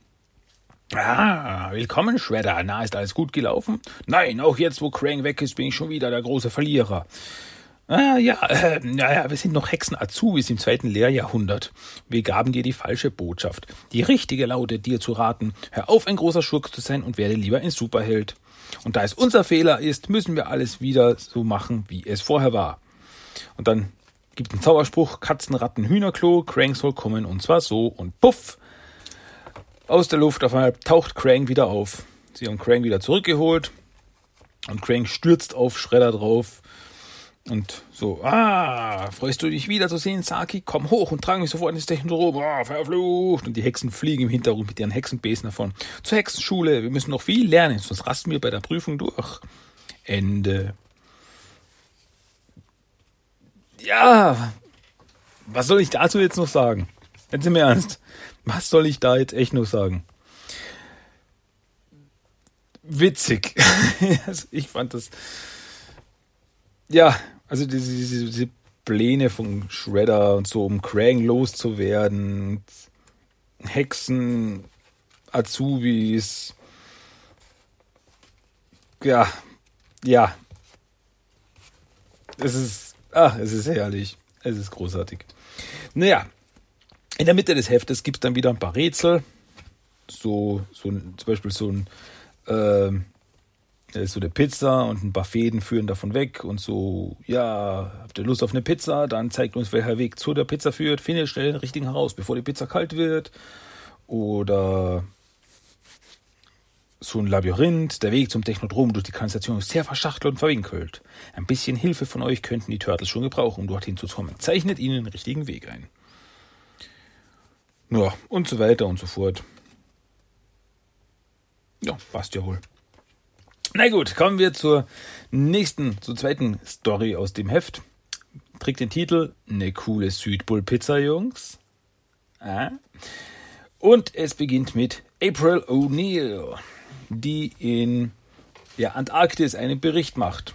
Ah, willkommen, Shredder. Na, ist alles gut gelaufen? Nein, auch jetzt, wo Krang weg ist, bin ich schon wieder der große Verlierer. Ah, ja, äh, naja, wir sind noch Hexen-Azubis im zweiten Lehrjahrhundert. Wir gaben dir die falsche Botschaft. Die richtige lautet, dir zu raten, hör auf, ein großer Schurk zu sein und werde lieber ein Superheld. Und da es unser Fehler ist, müssen wir alles wieder so machen, wie es vorher war. Und dann gibt ein Zauberspruch, Katzen, Ratten, Hühnerklo, Krang soll kommen und zwar so und puff. Aus der Luft auf einmal taucht Krang wieder auf. Sie haben Krang wieder zurückgeholt und Krang stürzt auf Schredder drauf und so, ah, freust du dich wiederzusehen, Saki? Komm hoch und trag mich sofort ins Technodrom. Oh, verflucht. Und die Hexen fliegen im Hintergrund mit ihren Hexenbesen davon. Zur Hexenschule. Wir müssen noch viel lernen, sonst rasten wir bei der Prüfung durch. Ende. Ja, was soll ich dazu jetzt noch sagen? Jetzt im Ernst. Was soll ich da jetzt echt noch sagen? Witzig. (laughs) ich fand das. Ja, also diese, diese, diese Pläne von Shredder und so, um Krang loszuwerden, Hexen, Azubis, ja, ja. Es ist, ach, es ist herrlich. Es ist großartig. Naja, in der Mitte des Heftes gibt es dann wieder ein paar Rätsel. So, so zum Beispiel so ein, äh, so eine Pizza und ein paar Fäden führen davon weg und so, ja, habt ihr Lust auf eine Pizza? Dann zeigt uns, welcher Weg zu der Pizza führt. Findet schnell den richtigen heraus, bevor die Pizza kalt wird. Oder so ein Labyrinth. Der Weg zum Technodrom durch die Kanalisation ist sehr verschachtelt und verwinkelt. Ein bisschen Hilfe von euch könnten die Turtles schon gebrauchen, um dorthin zu kommen. Zeichnet ihnen den richtigen Weg ein. Ja, und so weiter und so fort. Ja, passt ja wohl. Na gut, kommen wir zur nächsten, zur zweiten Story aus dem Heft. Trägt den Titel Ne coole Südpol-Pizza, Jungs. Äh? Und es beginnt mit April O'Neil, die in der Antarktis einen Bericht macht.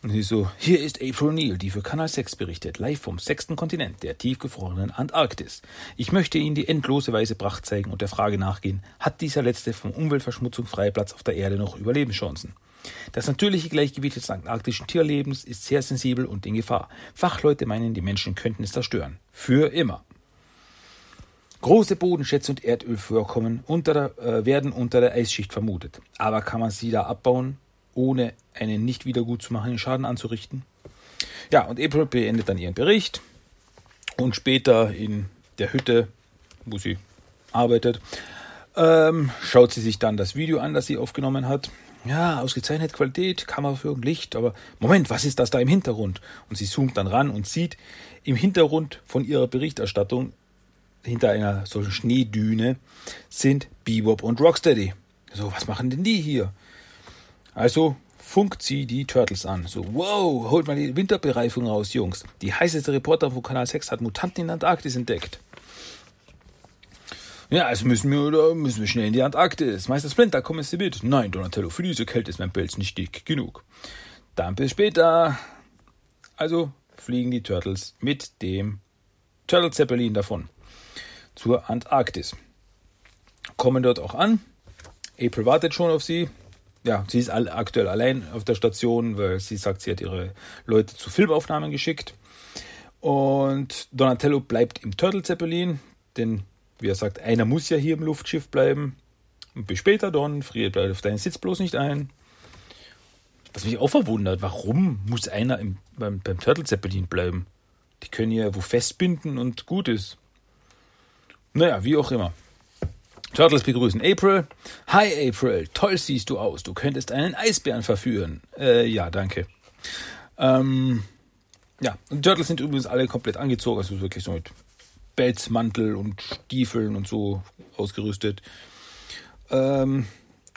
Und sie so, hier ist April O'Neil, die für Kanal 6 berichtet, live vom sechsten Kontinent, der tiefgefrorenen Antarktis. Ich möchte Ihnen die endlose weiße Pracht zeigen und der Frage nachgehen, hat dieser letzte von Umweltverschmutzung freie Platz auf der Erde noch Überlebenschancen? Das natürliche Gleichgewicht des antarktischen Tierlebens ist sehr sensibel und in Gefahr. Fachleute meinen, die Menschen könnten es zerstören. Für immer. Große Bodenschätze und Erdölvorkommen unter der, äh, werden unter der Eisschicht vermutet. Aber kann man sie da abbauen, ohne einen nicht wieder gut zu machenden Schaden anzurichten? Ja, und April beendet dann ihren Bericht und später in der Hütte, wo sie arbeitet, ähm, schaut sie sich dann das Video an, das sie aufgenommen hat. Ja, ausgezeichnete Qualität, Kameraführung, Licht, aber Moment, was ist das da im Hintergrund? Und sie zoomt dann ran und sieht im Hintergrund von ihrer Berichterstattung hinter einer solchen Schneedüne sind Bebop und Rocksteady. So, was machen denn die hier? Also funkt sie die Turtles an. So, wow, holt mal die Winterbereifung raus, Jungs. Die heißeste Reporter von Kanal 6 hat Mutanten in der Antarktis entdeckt. Ja, also müssen wir, oder müssen wir schnell in die Antarktis. Meister Splinter, kommen Sie mit? Nein, Donatello, für diese Kälte ist mein Pelz nicht dick genug. Dann bis später. Also fliegen die Turtles mit dem Turtle Zeppelin davon zur Antarktis. Kommen dort auch an. April wartet schon auf sie. Ja, sie ist aktuell allein auf der Station, weil sie sagt, sie hat ihre Leute zu Filmaufnahmen geschickt. Und Donatello bleibt im Turtle Zeppelin, denn wie er sagt, einer muss ja hier im Luftschiff bleiben. Und bis später, Don, friert bleibt auf deinen Sitz bloß nicht ein. Was mich auch verwundert, warum muss einer im, beim, beim Turtle Zeppelin bleiben? Die können ja wo festbinden und gut ist. Naja, wie auch immer. Turtles begrüßen April. Hi April, toll siehst du aus. Du könntest einen Eisbären verführen. Äh, ja, danke. Ähm, ja, und Turtles sind übrigens alle komplett angezogen, also wirklich so mit Bett, Mantel und Stiefeln und so ausgerüstet. Ähm,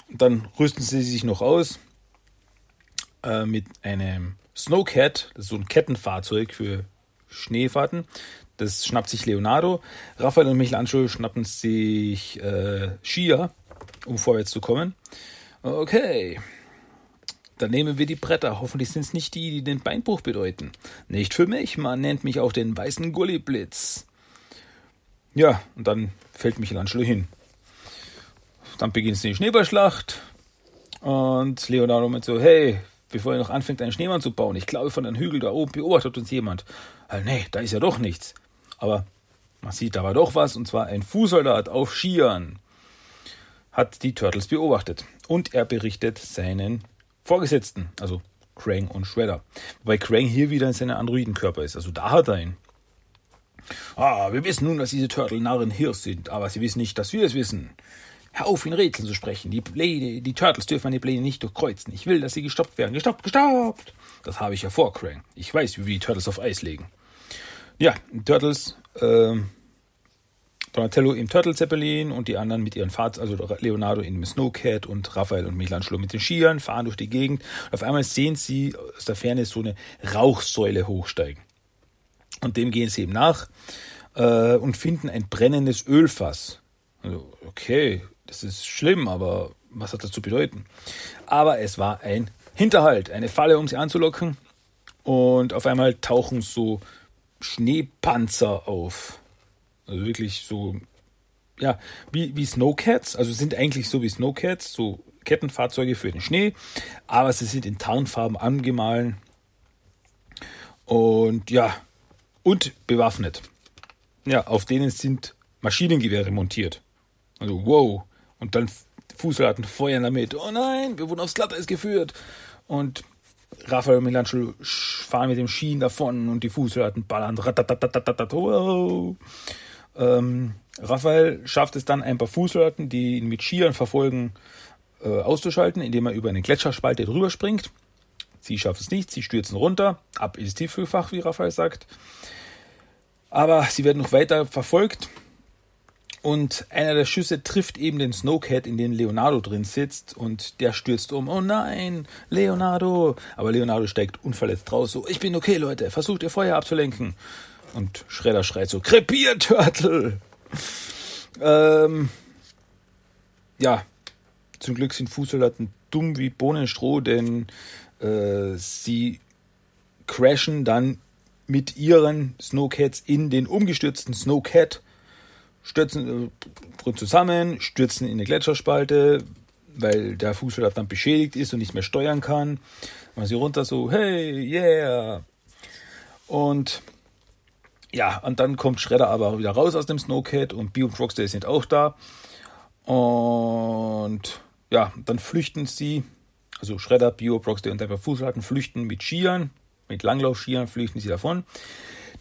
dann rüsten sie sich noch aus äh, mit einem Snowcat, das ist so ein Kettenfahrzeug für Schneefahrten. Das schnappt sich Leonardo. Raphael und Michelangelo schnappen sich äh, Skier, um vorwärts zu kommen. Okay. Dann nehmen wir die Bretter. Hoffentlich sind es nicht die, die den Beinbruch bedeuten. Nicht für mich. Man nennt mich auch den weißen Gulliblitz. Ja, und dann fällt Michelangelo hin. Dann beginnt die Schneeballschlacht. Und Leonardo meint so, hey, bevor er noch anfängt, einen Schneemann zu bauen, ich glaube, von einem Hügel da oben beobachtet uns jemand. Äh, nee, da ist ja doch nichts. Aber man sieht aber doch was, und zwar ein Fußsoldat auf Skiern hat die Turtles beobachtet. Und er berichtet seinen Vorgesetzten, also Krang und Shredder. Wobei Krang hier wieder in seinem Androidenkörper ist. Also da hat er ihn. Ah, wir wissen nun, dass diese Turtle-Narren hier sind, aber sie wissen nicht, dass wir es wissen. Hör auf, in Rätseln zu sprechen. Die Pläne, die Turtles dürfen meine Pläne nicht durchkreuzen. Ich will, dass sie gestoppt werden. Gestoppt, gestoppt! Das habe ich ja vor, Krang. Ich weiß, wie wir die Turtles auf Eis legen. Ja, Turtles, äh, Donatello im Turtle Zeppelin und die anderen mit ihren Fahrzeugen, also Leonardo dem Snowcat und Raphael und Michelangelo mit den Skiern, fahren durch die Gegend. Und auf einmal sehen sie aus der Ferne so eine Rauchsäule hochsteigen. Und dem gehen sie eben nach äh, und finden ein brennendes Ölfass. Also, okay, das ist schlimm, aber was hat das zu bedeuten? Aber es war ein Hinterhalt, eine Falle, um sie anzulocken. Und auf einmal tauchen so Schneepanzer auf. Also wirklich so, ja, wie, wie Snowcats. Also sind eigentlich so wie Snowcats, so Kettenfahrzeuge für den Schnee. Aber sie sind in Tarnfarben angemahlen. Und ja, und bewaffnet. Ja, auf denen sind Maschinengewehre montiert. Also, wow. Und dann Fußsoldaten feuern damit. Oh nein, wir wurden aufs Glatteis geführt. Und Raphael und Michelangelo fahren mit dem Schienen davon und die Fußsoldaten ballern. Ähm, Raphael schafft es dann, ein paar Fußsoldaten, die ihn mit Skiern verfolgen, äh, auszuschalten, indem er über eine Gletscherspalte drüber springt. Sie schafft es nicht, sie stürzen runter, ab ins Tiefkühlfach, wie Raphael sagt. Aber sie werden noch weiter verfolgt und einer der Schüsse trifft eben den Snowcat, in den Leonardo drin sitzt und der stürzt um. Oh nein, Leonardo! Aber Leonardo steigt unverletzt raus. So, ich bin okay, Leute, versucht ihr Feuer abzulenken. Und Shredder schreit so, Krepier, Turtle! Ähm, ja, zum Glück sind Fußsoldaten dumm wie Bohnenstroh, denn äh, sie crashen dann mit ihren Snowcats in den umgestürzten Snowcat, stürzen äh, zusammen, stürzen in eine Gletscherspalte, weil der Fußsoldat dann beschädigt ist und nicht mehr steuern kann. Man sie runter so, hey, yeah. Und ja, und dann kommt Shredder aber wieder raus aus dem Snowcat und Bee und Rocksteady sind auch da. Und ja, dann flüchten sie, also Shredder, Bio, Rocksteady und der Fußsoldaten flüchten mit Skiern, mit Langlaufskiern flüchten sie davon.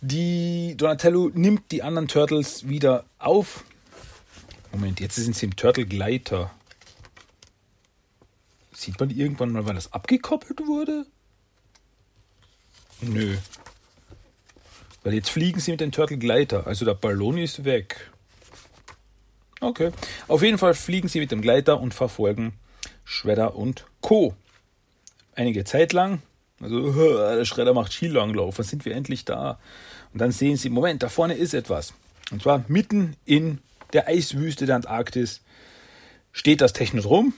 Die Donatello nimmt die anderen Turtles wieder auf. Moment, jetzt sind sie im Turtle-Gleiter. Sieht man irgendwann mal, wann das abgekoppelt wurde? Nö. Weil jetzt fliegen sie mit dem Turtle Gleiter. Also der Ballon ist weg. Okay. Auf jeden Fall fliegen sie mit dem Gleiter und verfolgen Shredder und Co. Einige Zeit lang. Also, (laughs) der Shredder macht Skilanglauf. Wann sind wir endlich da? Und dann sehen sie, Moment, da vorne ist etwas. Und zwar mitten in der Eiswüste der Antarktis steht das Technodrom.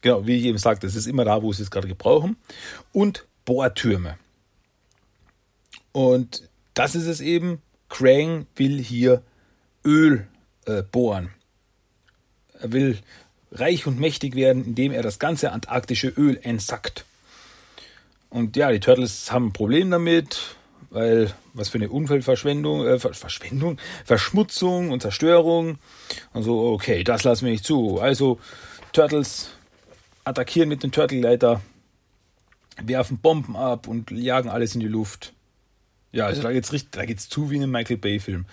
Genau, wie ich eben sagte, es ist immer da, wo sie es gerade gebrauchen. Und Bohrtürme. Und das ist es eben. Krang will hier Öl äh, bohren. Er will reich und mächtig werden, indem er das ganze antarktische Öl entsackt. Und ja, die Turtles haben ein Problem damit, weil was für eine Umweltverschwendung, äh, Verschwendung, Verschmutzung und Zerstörung. Und so, okay, das lassen wir nicht zu. Also Turtles attackieren mit dem Turtle-Leiter, werfen Bomben ab und jagen alles in die Luft. Ja, also da geht's richtig, da geht's zu wie in einem Michael Bay-Film.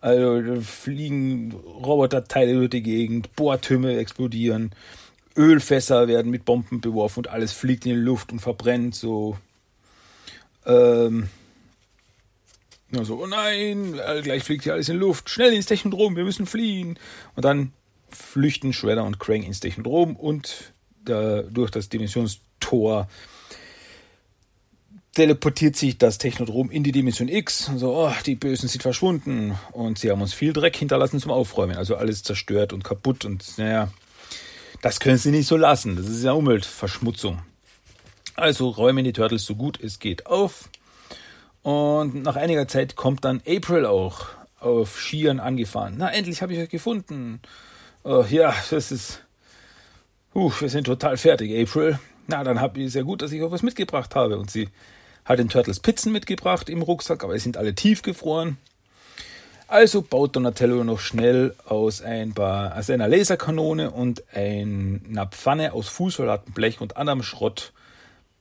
Also da fliegen Roboterteile durch die Gegend, Bohrtürme explodieren, Ölfässer werden mit Bomben beworfen und alles fliegt in die Luft und verbrennt so. Ähm, so, oh nein, gleich fliegt hier alles in Luft, schnell ins Technodrom, wir müssen fliehen. Und dann flüchten Shredder und Krang ins Technodrom und da, durch das Dimensionstor teleportiert sich das Technodrom in die Dimension X. So, oh, die Bösen sind verschwunden und sie haben uns viel Dreck hinterlassen zum Aufräumen. Also alles zerstört und kaputt und naja, das können sie nicht so lassen. Das ist ja Umweltverschmutzung. Also räumen die Turtles so gut es geht auf. Und nach einiger Zeit kommt dann April auch auf Skiern angefahren. Na, endlich habe ich euch gefunden. Oh, ja, das ist. Uh, wir sind total fertig, April. Na, dann habt ihr sehr gut, dass ich euch was mitgebracht habe. Und sie hat den Turtles Pizzen mitgebracht im Rucksack, aber die sind alle tiefgefroren. Also baut Donatello noch schnell aus, ein paar, aus einer Laserkanone und einer Pfanne aus Fußsoldatenblech und anderem Schrott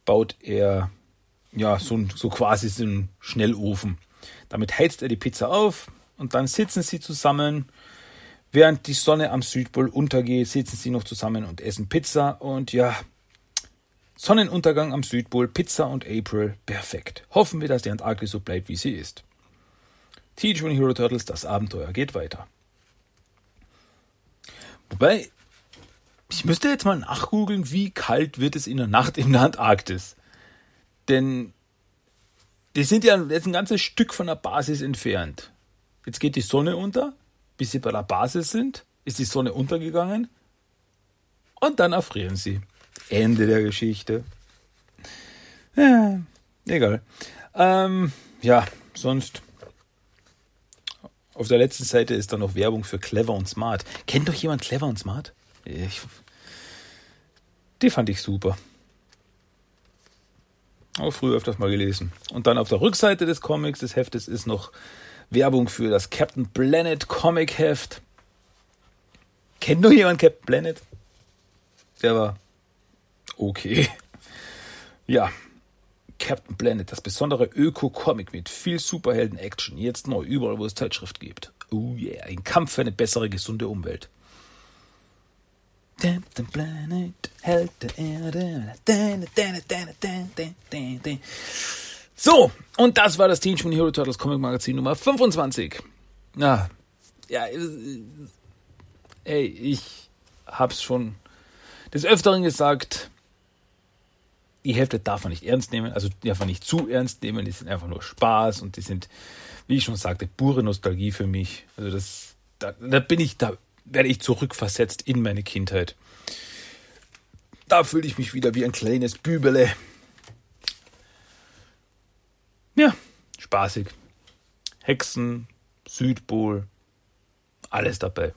baut er ja so, so quasi so einen Schnellofen. Damit heizt er die Pizza auf und dann sitzen sie zusammen. Während die Sonne am Südpol untergeht, sitzen sie noch zusammen und essen Pizza und ja, Sonnenuntergang am Südpol, Pizza und April, perfekt. Hoffen wir, dass die Antarktis so bleibt, wie sie ist. Teenage Mutant Hero Turtles, das Abenteuer geht weiter. Wobei, ich müsste jetzt mal nachgoogeln, wie kalt wird es in der Nacht in der Antarktis. Denn die sind ja jetzt ein ganzes Stück von der Basis entfernt. Jetzt geht die Sonne unter, bis sie bei der Basis sind, ist die Sonne untergegangen und dann erfrieren sie. Ende der Geschichte. Ja, egal. Ähm, ja, sonst. Auf der letzten Seite ist dann noch Werbung für Clever und Smart. Kennt doch jemand Clever und Smart? Ich, die fand ich super. Auch früher öfters mal gelesen. Und dann auf der Rückseite des Comics, des Heftes, ist noch Werbung für das Captain Planet Comic Heft. Kennt noch jemand Captain Planet? Der war okay. (laughs) Ja, Captain Planet, das besondere Öko-Comic mit viel Superhelden-Action. Jetzt neu, überall, wo es Zeitschrift gibt. Oh yeah, ein Kampf für eine bessere, gesunde Umwelt. Captain Planet, Held der Erde. So, und das war das Teenage Mutant Hero Turtles Comic Magazin Nummer 25. Na, ja, ey, ich hab's schon des Öfteren gesagt, die Hälfte darf man nicht ernst nehmen, also die darf man nicht zu ernst nehmen, die sind einfach nur Spaß und die sind, wie ich schon sagte, pure Nostalgie für mich. Also das, da, da bin ich, da werde ich zurückversetzt in meine Kindheit. Da fühle ich mich wieder wie ein kleines Bübele. Ja, spaßig. Hexen, Südpol, alles dabei.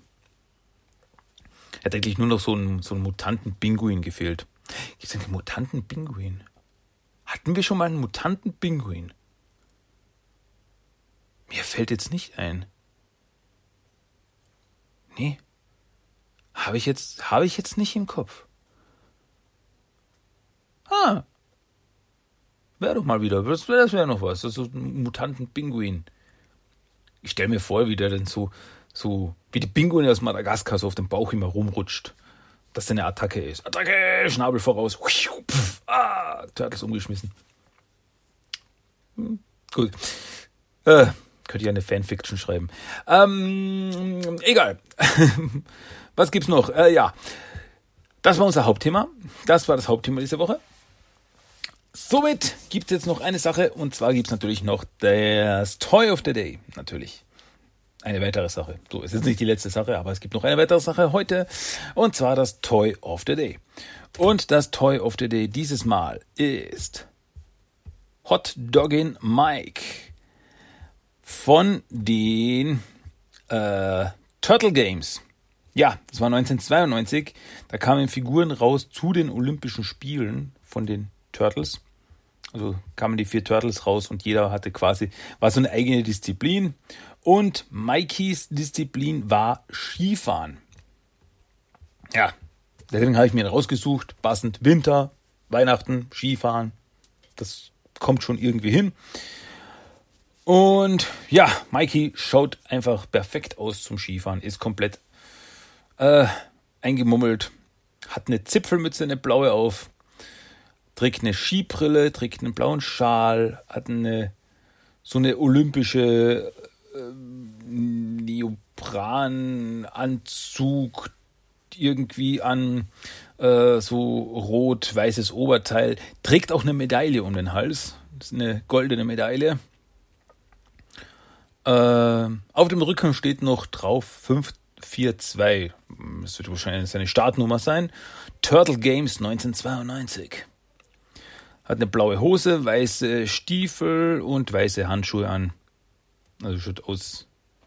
Hätte eigentlich nur noch so einen, so einen mutanten Pinguin gefehlt. Gibt es einen mutanten Pinguin? Hatten wir schon mal einen mutanten Pinguin? Mir fällt jetzt nicht ein. Nee. Habe ich jetzt, habe ich jetzt nicht im Kopf. Ah. Wäre doch mal wieder. Das wäre wär noch was. So ein mutanten Pinguin. Ich stelle mir vor, wie der denn so, so, wie die Pinguine aus Madagaskar so auf dem Bauch immer rumrutscht. Dass der eine Attacke ist. Attacke! Schnabel voraus. Pff, ah, Turtles umgeschmissen. Hm, gut. Äh, könnte ich eine Fanfiction schreiben. Ähm, egal. (laughs) Was gibt's noch? Äh, ja. Das war unser Hauptthema. Das war das Hauptthema dieser Woche. Somit gibt es jetzt noch eine Sache und zwar gibt es natürlich noch das Toy of the Day. Natürlich. Eine weitere Sache. So, es ist nicht die letzte Sache, aber es gibt noch eine weitere Sache heute und zwar das Toy of the Day. Und das Toy of the Day dieses Mal ist Hot Doggin Mike von den äh, Turtle Games. Ja, das war 1992. Da kamen Figuren raus zu den Olympischen Spielen von den Turtles. Also kamen die vier Turtles raus und jeder hatte quasi, war so eine eigene Disziplin. Und Mikeys Disziplin war Skifahren. Ja, deswegen habe ich mir rausgesucht, passend Winter, Weihnachten, Skifahren. Das kommt schon irgendwie hin. Und ja, Mikey schaut einfach perfekt aus zum Skifahren, ist komplett äh, eingemummelt, hat eine Zipfelmütze, eine blaue auf, trägt eine Skibrille, trägt einen blauen Schal, hat eine so eine olympische äh, Neoprananzug irgendwie an, äh, so rot-weißes Oberteil, trägt auch eine Medaille um den Hals. Das ist eine goldene Medaille. Äh, auf dem Rücken steht noch drauf 542. Das wird wahrscheinlich seine Startnummer sein. Turtle Games 1992. Hat eine blaue Hose, weiße Stiefel und weiße Handschuhe an. Also schaut aus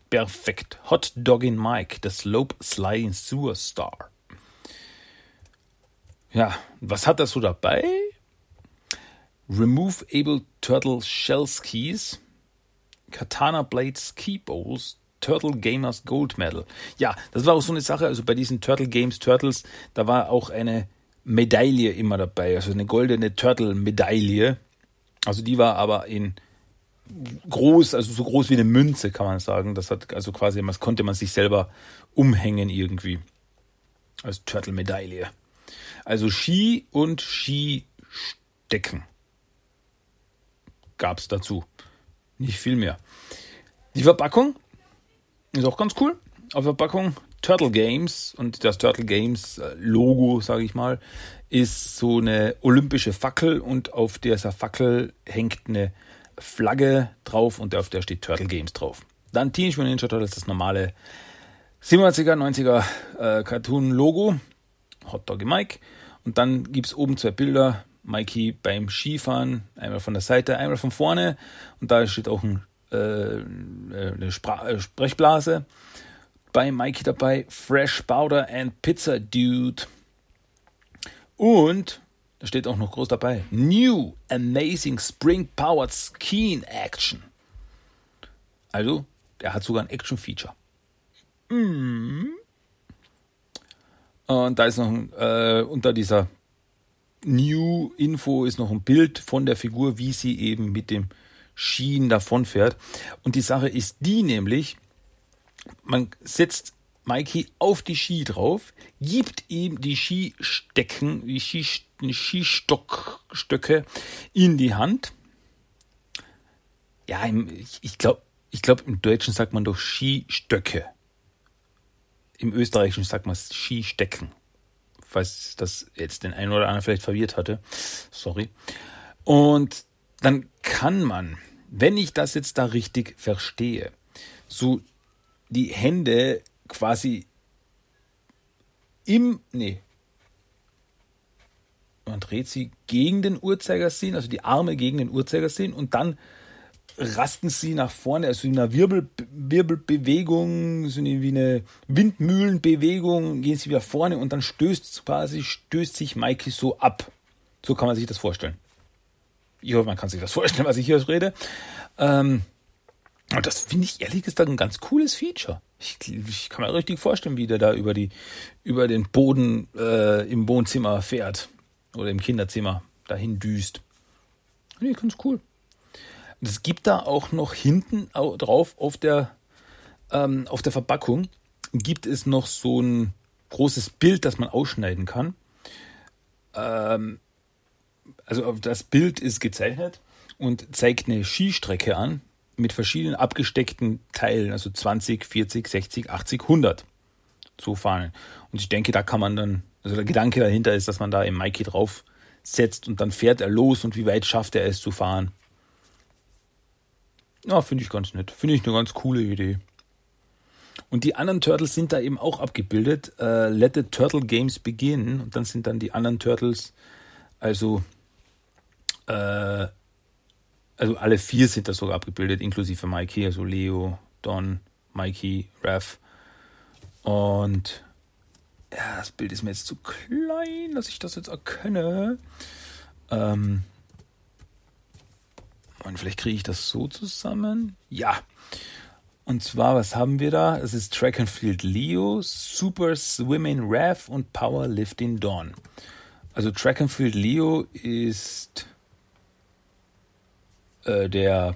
perfekt. Hot Doggin Mike, the Slope Sliding Sewer Star. Ja, was hat er so dabei? Remove Able Turtle Shell Skis, Katana Blade Ski Bowls, Turtle Gamers Gold Medal. Ja, das war auch so eine Sache, also bei diesen Turtle Games Turtles, da war auch eine Medaille immer dabei, also eine goldene Turtle-Medaille. Also die war aber in groß, also so groß wie eine Münze, kann man sagen. Das hat also quasi, das konnte man sich selber umhängen irgendwie. Als Turtle-Medaille. Also Ski und Skistecken gab es dazu. Nicht viel mehr. Die Verpackung ist auch ganz cool. Auf der Verpackung Turtle Games und das Turtle Games äh, Logo, sage ich mal, ist so eine olympische Fackel und auf dieser Fackel hängt eine Flagge drauf und auf der steht Turtle Games drauf. Dann Teenage Mutant Ninja Turtles, das normale 87er, 90er äh, Cartoon-Logo, Hot Doggy Mike. Und dann gibt es oben zwei Bilder, Mikey beim Skifahren, einmal von der Seite, einmal von vorne. Und da steht auch ein, äh, eine Spra äh, Sprechblase bei Mikey dabei, Fresh Powder and Pizza Dude. Und da steht auch noch groß dabei, New Amazing Spring Powered Skiing Action. Also, der hat sogar ein Action-Feature. Mm. Und da ist noch ein, äh, unter dieser New Info ist noch ein Bild von der Figur, wie sie eben mit dem Skien davonfährt. Und die Sache ist die nämlich, man setzt Mikey auf die Ski drauf, gibt ihm die Skistecken, die Skistöcke in die Hand. Ja, ich glaube, ich glaube, im Deutschen sagt man doch Skistöcke. Im Österreichischen sagt man Skistecken. Falls das jetzt den einen oder anderen vielleicht verwirrt hatte. Sorry. Und dann kann man, wenn ich das jetzt da richtig verstehe, so die Hände quasi im, nee, man dreht sie gegen den Uhrzeigersinn, also die Arme gegen den Uhrzeigersinn und dann rasten sie nach vorne, also in einer Wirbel, Wirbelbewegung, so wie eine Windmühlenbewegung, gehen sie wieder vorne und dann stößt quasi, stößt sich Mikey so ab. So kann man sich das vorstellen. Ich hoffe, man kann sich das vorstellen, was ich hier rede. Ähm, und das finde ich ehrlich gesagt ein ganz cooles Feature. Ich, ich, kann mir richtig vorstellen, wie der da über die, über den Boden äh, im Wohnzimmer fährt oder im Kinderzimmer dahin düst. Nee, ganz cool. Es gibt da auch noch hinten drauf auf der, ähm, auf der Verpackung gibt es noch so ein großes Bild, das man ausschneiden kann. Ähm, also das Bild ist gezeichnet und zeigt eine Skistrecke an mit verschiedenen abgesteckten Teilen, also 20, 40, 60, 80, 100 so fahren. Und ich denke, da kann man dann, also der Gedanke dahinter ist, dass man da im Mikey drauf setzt und dann fährt er los und wie weit schafft er es zu fahren. Ja, finde ich ganz nett. Finde ich eine ganz coole Idee. Und die anderen Turtles sind da eben auch abgebildet. Äh, Let the Turtle Games begin. Und dann sind dann die anderen Turtles, also, äh, also alle vier sind da sogar abgebildet, inklusive Mikey, also Leo, Don, Mikey, Raph. Und ja, das Bild ist mir jetzt zu klein, dass ich das jetzt erkenne. Ähm, und vielleicht kriege ich das so zusammen. Ja. Und zwar, was haben wir da? Es ist Track and Field Leo, Super Swimming Rev und Power Lifting Dawn. Also Track and Field Leo ist äh, der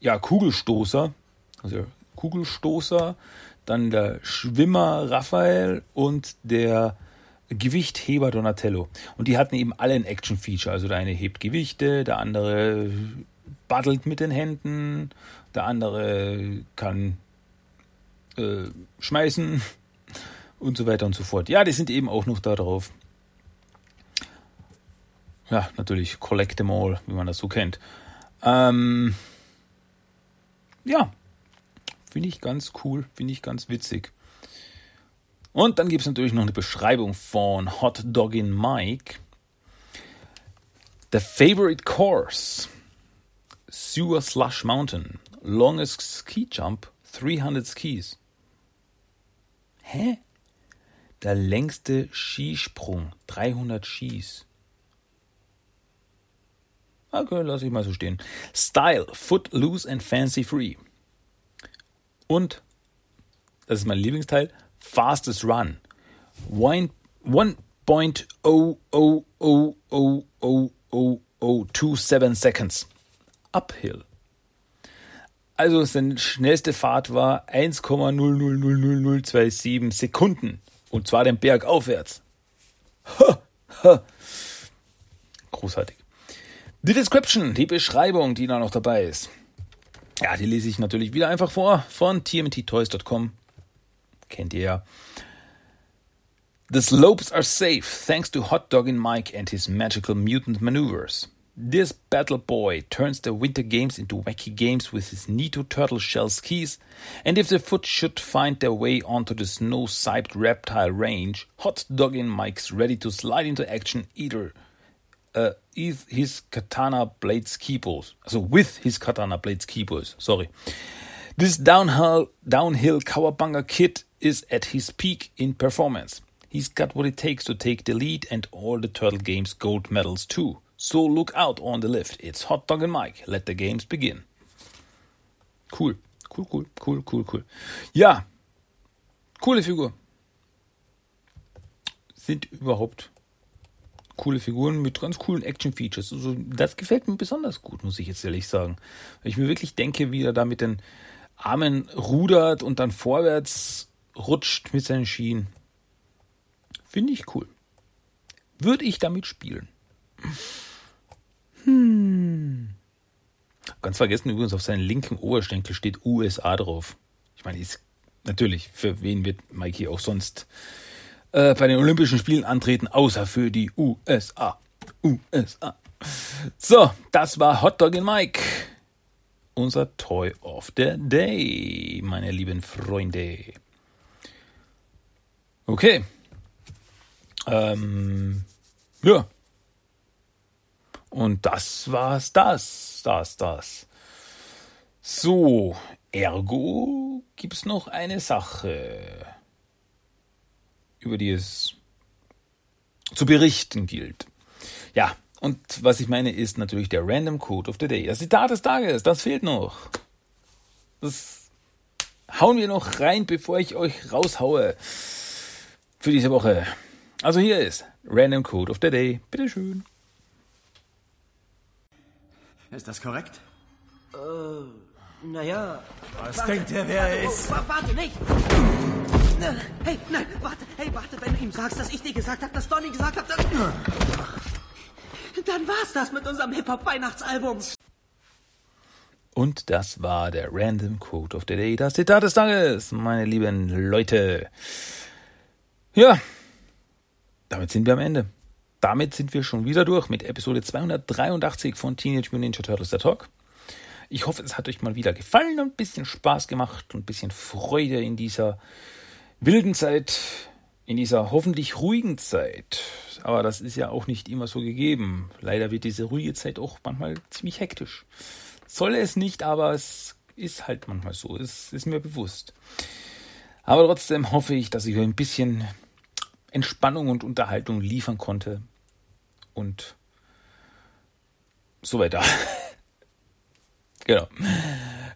ja, Kugelstoßer, also Kugelstoßer, dann der Schwimmer Raphael und der Gewichtheber Donatello. Und die hatten eben alle ein Action-Feature. Also der eine hebt Gewichte, der andere battelt mit den Händen, der andere kann äh, schmeißen (laughs) und so weiter und so fort. Ja, die sind eben auch noch da drauf. Ja, natürlich Collect them all, wie man das so kennt. Ähm, ja, finde ich ganz cool, finde ich ganz witzig. Und dann gibt es natürlich noch eine Beschreibung von Hot Doggin Mike. The favorite course. Sewer Slush Mountain. Longest ski jump. 300 skis. Hä? Der längste Skisprung. 300 Skis. Okay, lass ich mal so stehen. Style. Foot loose and fancy free. Und, das ist mein Lieblingsteil, fastest run. 1.0000027 seconds. Uphill. Also seine schnellste Fahrt war 1,000027 Sekunden. Und zwar den Berg aufwärts. Ha, ha. Großartig. Die Description, die Beschreibung, die da noch dabei ist. Ja, die lese ich natürlich wieder einfach vor von tmttoys.com kennt ihr ja. The slopes are safe thanks to Hot Doggin Mike and his magical mutant maneuvers. This battle boy turns the winter games into wacky games with his Nito turtle shell skis, and if the foot should find their way onto the snow-siped reptile range, Hot Doggin Mike's ready to slide into action either uh, his katana blades keepers, so with his katana blades keepers, sorry. This downhill, downhill cowabunga kid is at his peak in performance. He's got what it takes to take the lead and all the Turtle Games gold medals too. So look out on the lift. It's Hot Dog and Mike. Let the games begin. Cool. Cool, cool, cool, cool, cool. Ja. Coole Figur. Sind überhaupt coole Figuren mit ganz coolen Action-Features. Also, das gefällt mir besonders gut, muss ich jetzt ehrlich sagen. Weil ich mir wirklich denke, wie er da mit den Armen rudert und dann vorwärts rutscht mit seinen Schienen. Finde ich cool. Würde ich damit spielen? Hm. Ganz vergessen übrigens, auf seinen linken Oberschenkel steht USA drauf. Ich meine, ist natürlich, für wen wird Mikey auch sonst äh, bei den Olympischen Spielen antreten, außer für die USA. USA. So, das war Hot Dog in Mike. Unser Toy of the Day, meine lieben Freunde. Okay. Ähm, ja. Und das war's, das, das, das. So, ergo gibt's noch eine Sache, über die es zu berichten gilt. Ja, und was ich meine, ist natürlich der Random Code of the Day. Das Zitat des Tages, das fehlt noch. Das hauen wir noch rein, bevor ich euch raushaue für diese Woche. Also hier ist Random Code of the Day. Bitteschön. Ist das korrekt? Äh, naja. Was warte, denkt er, wer er ist? Oh, warte, nicht! Hey, nein, warte, hey, warte, wenn du ihm sagst, dass ich dir gesagt habe, dass Donny gesagt hat, dann... Dann war's das mit unserem Hip-Hop-Weihnachtsalbum. Und das war der Random Code of the Day, das Zitat des Tages, meine lieben Leute. Ja, damit sind wir am Ende. Damit sind wir schon wieder durch mit Episode 283 von Teenage Mutant Ninja Turtles der Talk. Ich hoffe, es hat euch mal wieder gefallen und ein bisschen Spaß gemacht und ein bisschen Freude in dieser wilden Zeit, in dieser hoffentlich ruhigen Zeit. Aber das ist ja auch nicht immer so gegeben. Leider wird diese ruhige Zeit auch manchmal ziemlich hektisch. Soll es nicht, aber es ist halt manchmal so. Es ist mir bewusst. Aber trotzdem hoffe ich, dass ich euch ein bisschen Entspannung und Unterhaltung liefern konnte. Und so weiter. (laughs) genau.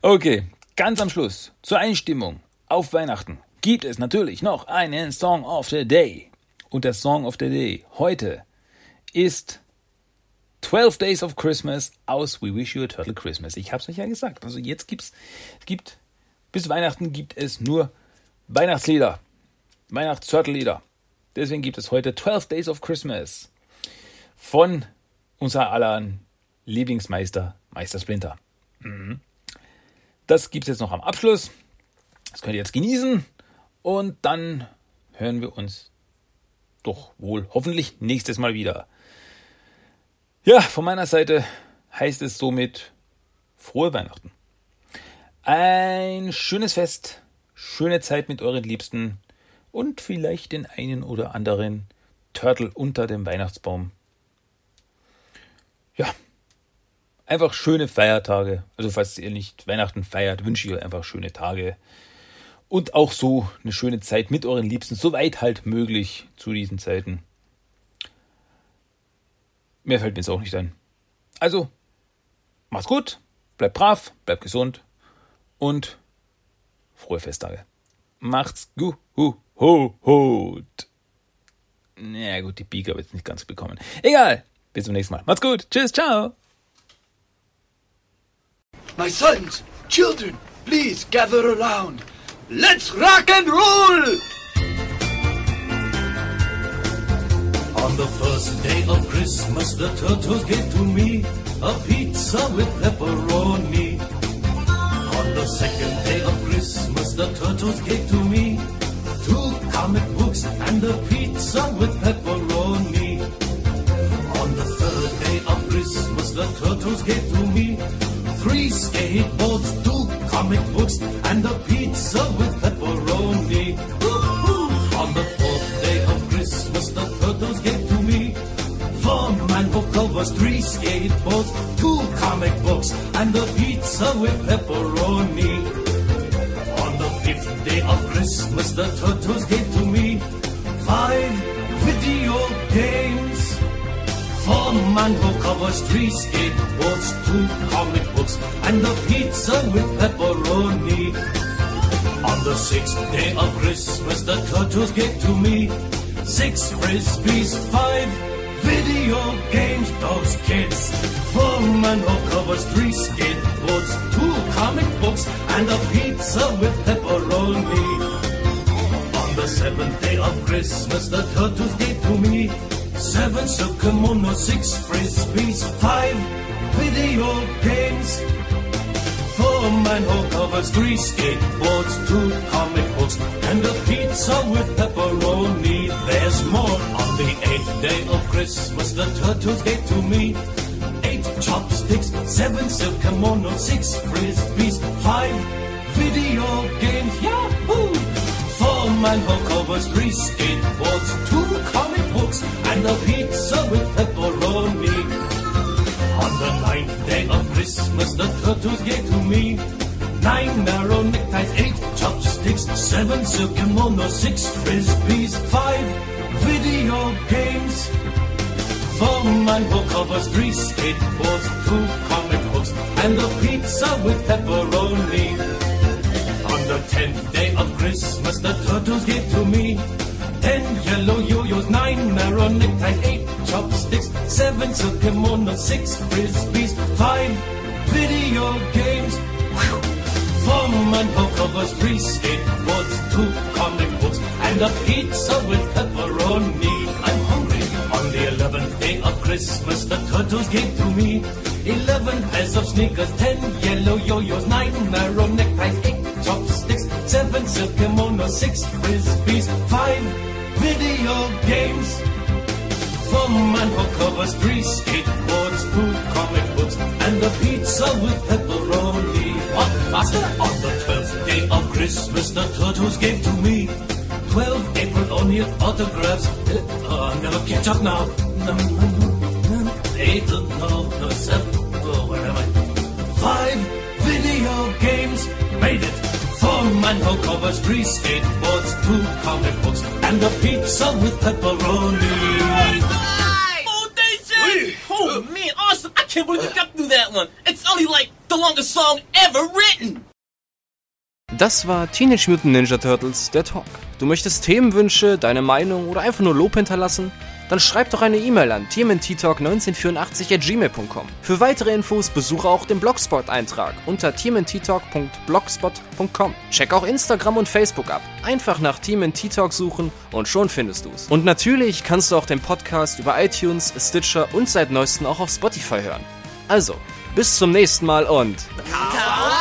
Okay, ganz am Schluss zur Einstimmung auf Weihnachten gibt es natürlich noch einen Song of the Day. Und der Song of the Day heute ist 12 Days of Christmas aus We Wish You a Turtle Christmas. Ich habe es euch ja gesagt. Also jetzt gibt's, es gibt, bis Weihnachten gibt es nur Weihnachtslieder. Weihnachts-Turtle-Lieder. Deswegen gibt es heute 12 Days of Christmas von unser aller Lieblingsmeister, Meister Splinter. Mhm. Das gibt es jetzt noch am Abschluss. Das könnt ihr jetzt genießen. Und dann hören wir uns doch wohl hoffentlich nächstes Mal wieder. Ja, von meiner Seite heißt es somit frohe Weihnachten. Ein schönes Fest, schöne Zeit mit euren Liebsten und vielleicht den einen oder anderen Turtle unter dem Weihnachtsbaum. Ja, einfach schöne Feiertage. Also falls ihr nicht Weihnachten feiert, wünsche ich euch einfach schöne Tage und auch so eine schöne Zeit mit euren Liebsten, soweit halt möglich zu diesen Zeiten. Mehr fällt mir jetzt auch nicht ein. Also, macht's gut, bleibt brav, bleibt gesund und frohe Festtage. Macht's gut. Hu, hu, hut. Na gut, die Biege habe ich jetzt nicht ganz bekommen. Egal, bis zum nächsten Mal. Macht's gut. Tschüss, ciao. My sons, children, please gather around. Let's rock and roll! On the first day of Christmas, the turtles gave to me a pizza with pepperoni. On the second day of Christmas, the turtles gave to me two comic books and a pizza with pepperoni. On the third day of Christmas, the turtles gave to me three skateboards, two comic books, and a pizza with pepperoni. On the fourth day of Christmas, the turtles gave to me four mango covers, three skateboards, two comic books, and a pizza with pepperoni. Day of Christmas, the turtles gave to me five video games. Four mango covers, three skateboards, two comic books, and a pizza with pepperoni. On the sixth day of Christmas, the turtles gave to me six frisbees, five video games, those kids. Four mango covers, three skateboards, two comic books, and a pizza with pepperoni. On the seventh day of Christmas, the turtles gave to me seven silk kimonos, six frisbees, five video games. Four manhole covers, three skateboards, two comic books, and a pizza with pepperoni. There's more. On the eighth day of Christmas, the turtles gave to me chopsticks, seven silk kimonos, six frisbees, five video games, yahoo! Four manhole covers, three skateboards, two comic books, and a pizza with pepperoni. On the ninth day of Christmas, the turtles gave to me nine narrow neckties, eight chopsticks, seven silk kimonos, six frisbees, five video games. Four manhole covers, three skateboards, two comic books, and a pizza with pepperoni. On the tenth day of Christmas, the turtles gave to me ten yellow yo-yos, nine narrow neckties, eight chopsticks, seven silk six frisbees, five video games. Whew. Four manhole covers, three skateboards, two comic books, and a pizza with pepperoni. Christmas, the turtles gave to me eleven pairs of sneakers, ten yellow yo-yos, nine narrow neckties, eight chopsticks, seven silk kimonos, six frisbees, five video games. Four manhole covers, three skateboards, two comic books, and a pizza with pepperoni. What faster? On the twelfth day of Christmas, the turtles gave to me twelve April O'Neil autographs. Uh, I'll never catch up now. Eight, uh, no, no, seven. Oh, where am I? Five video games. Made it. Four manhole covers, three skateboards, two comic books, and a pizza with pepperoni. Foundation! Oh man, awesome! I can't believe you got through that one. It's only like the longest song ever written. Das war Teenage Mutant Ninja Turtles, der Talk. Du möchtest Themenwünsche, deine Meinung oder einfach nur Lob hinterlassen? Dann schreib doch eine E-Mail an tmnttalk1984 at gmail.com. Für weitere Infos besuche auch den Blogspot-Eintrag unter tmnttalk.blogspot.com. Check auch Instagram und Facebook ab. Einfach nach TMNT Talk suchen und schon findest du's. Und natürlich kannst du auch den Podcast über iTunes, Stitcher und seit neuestem auch auf Spotify hören. Also, bis zum nächsten Mal und... Kaka!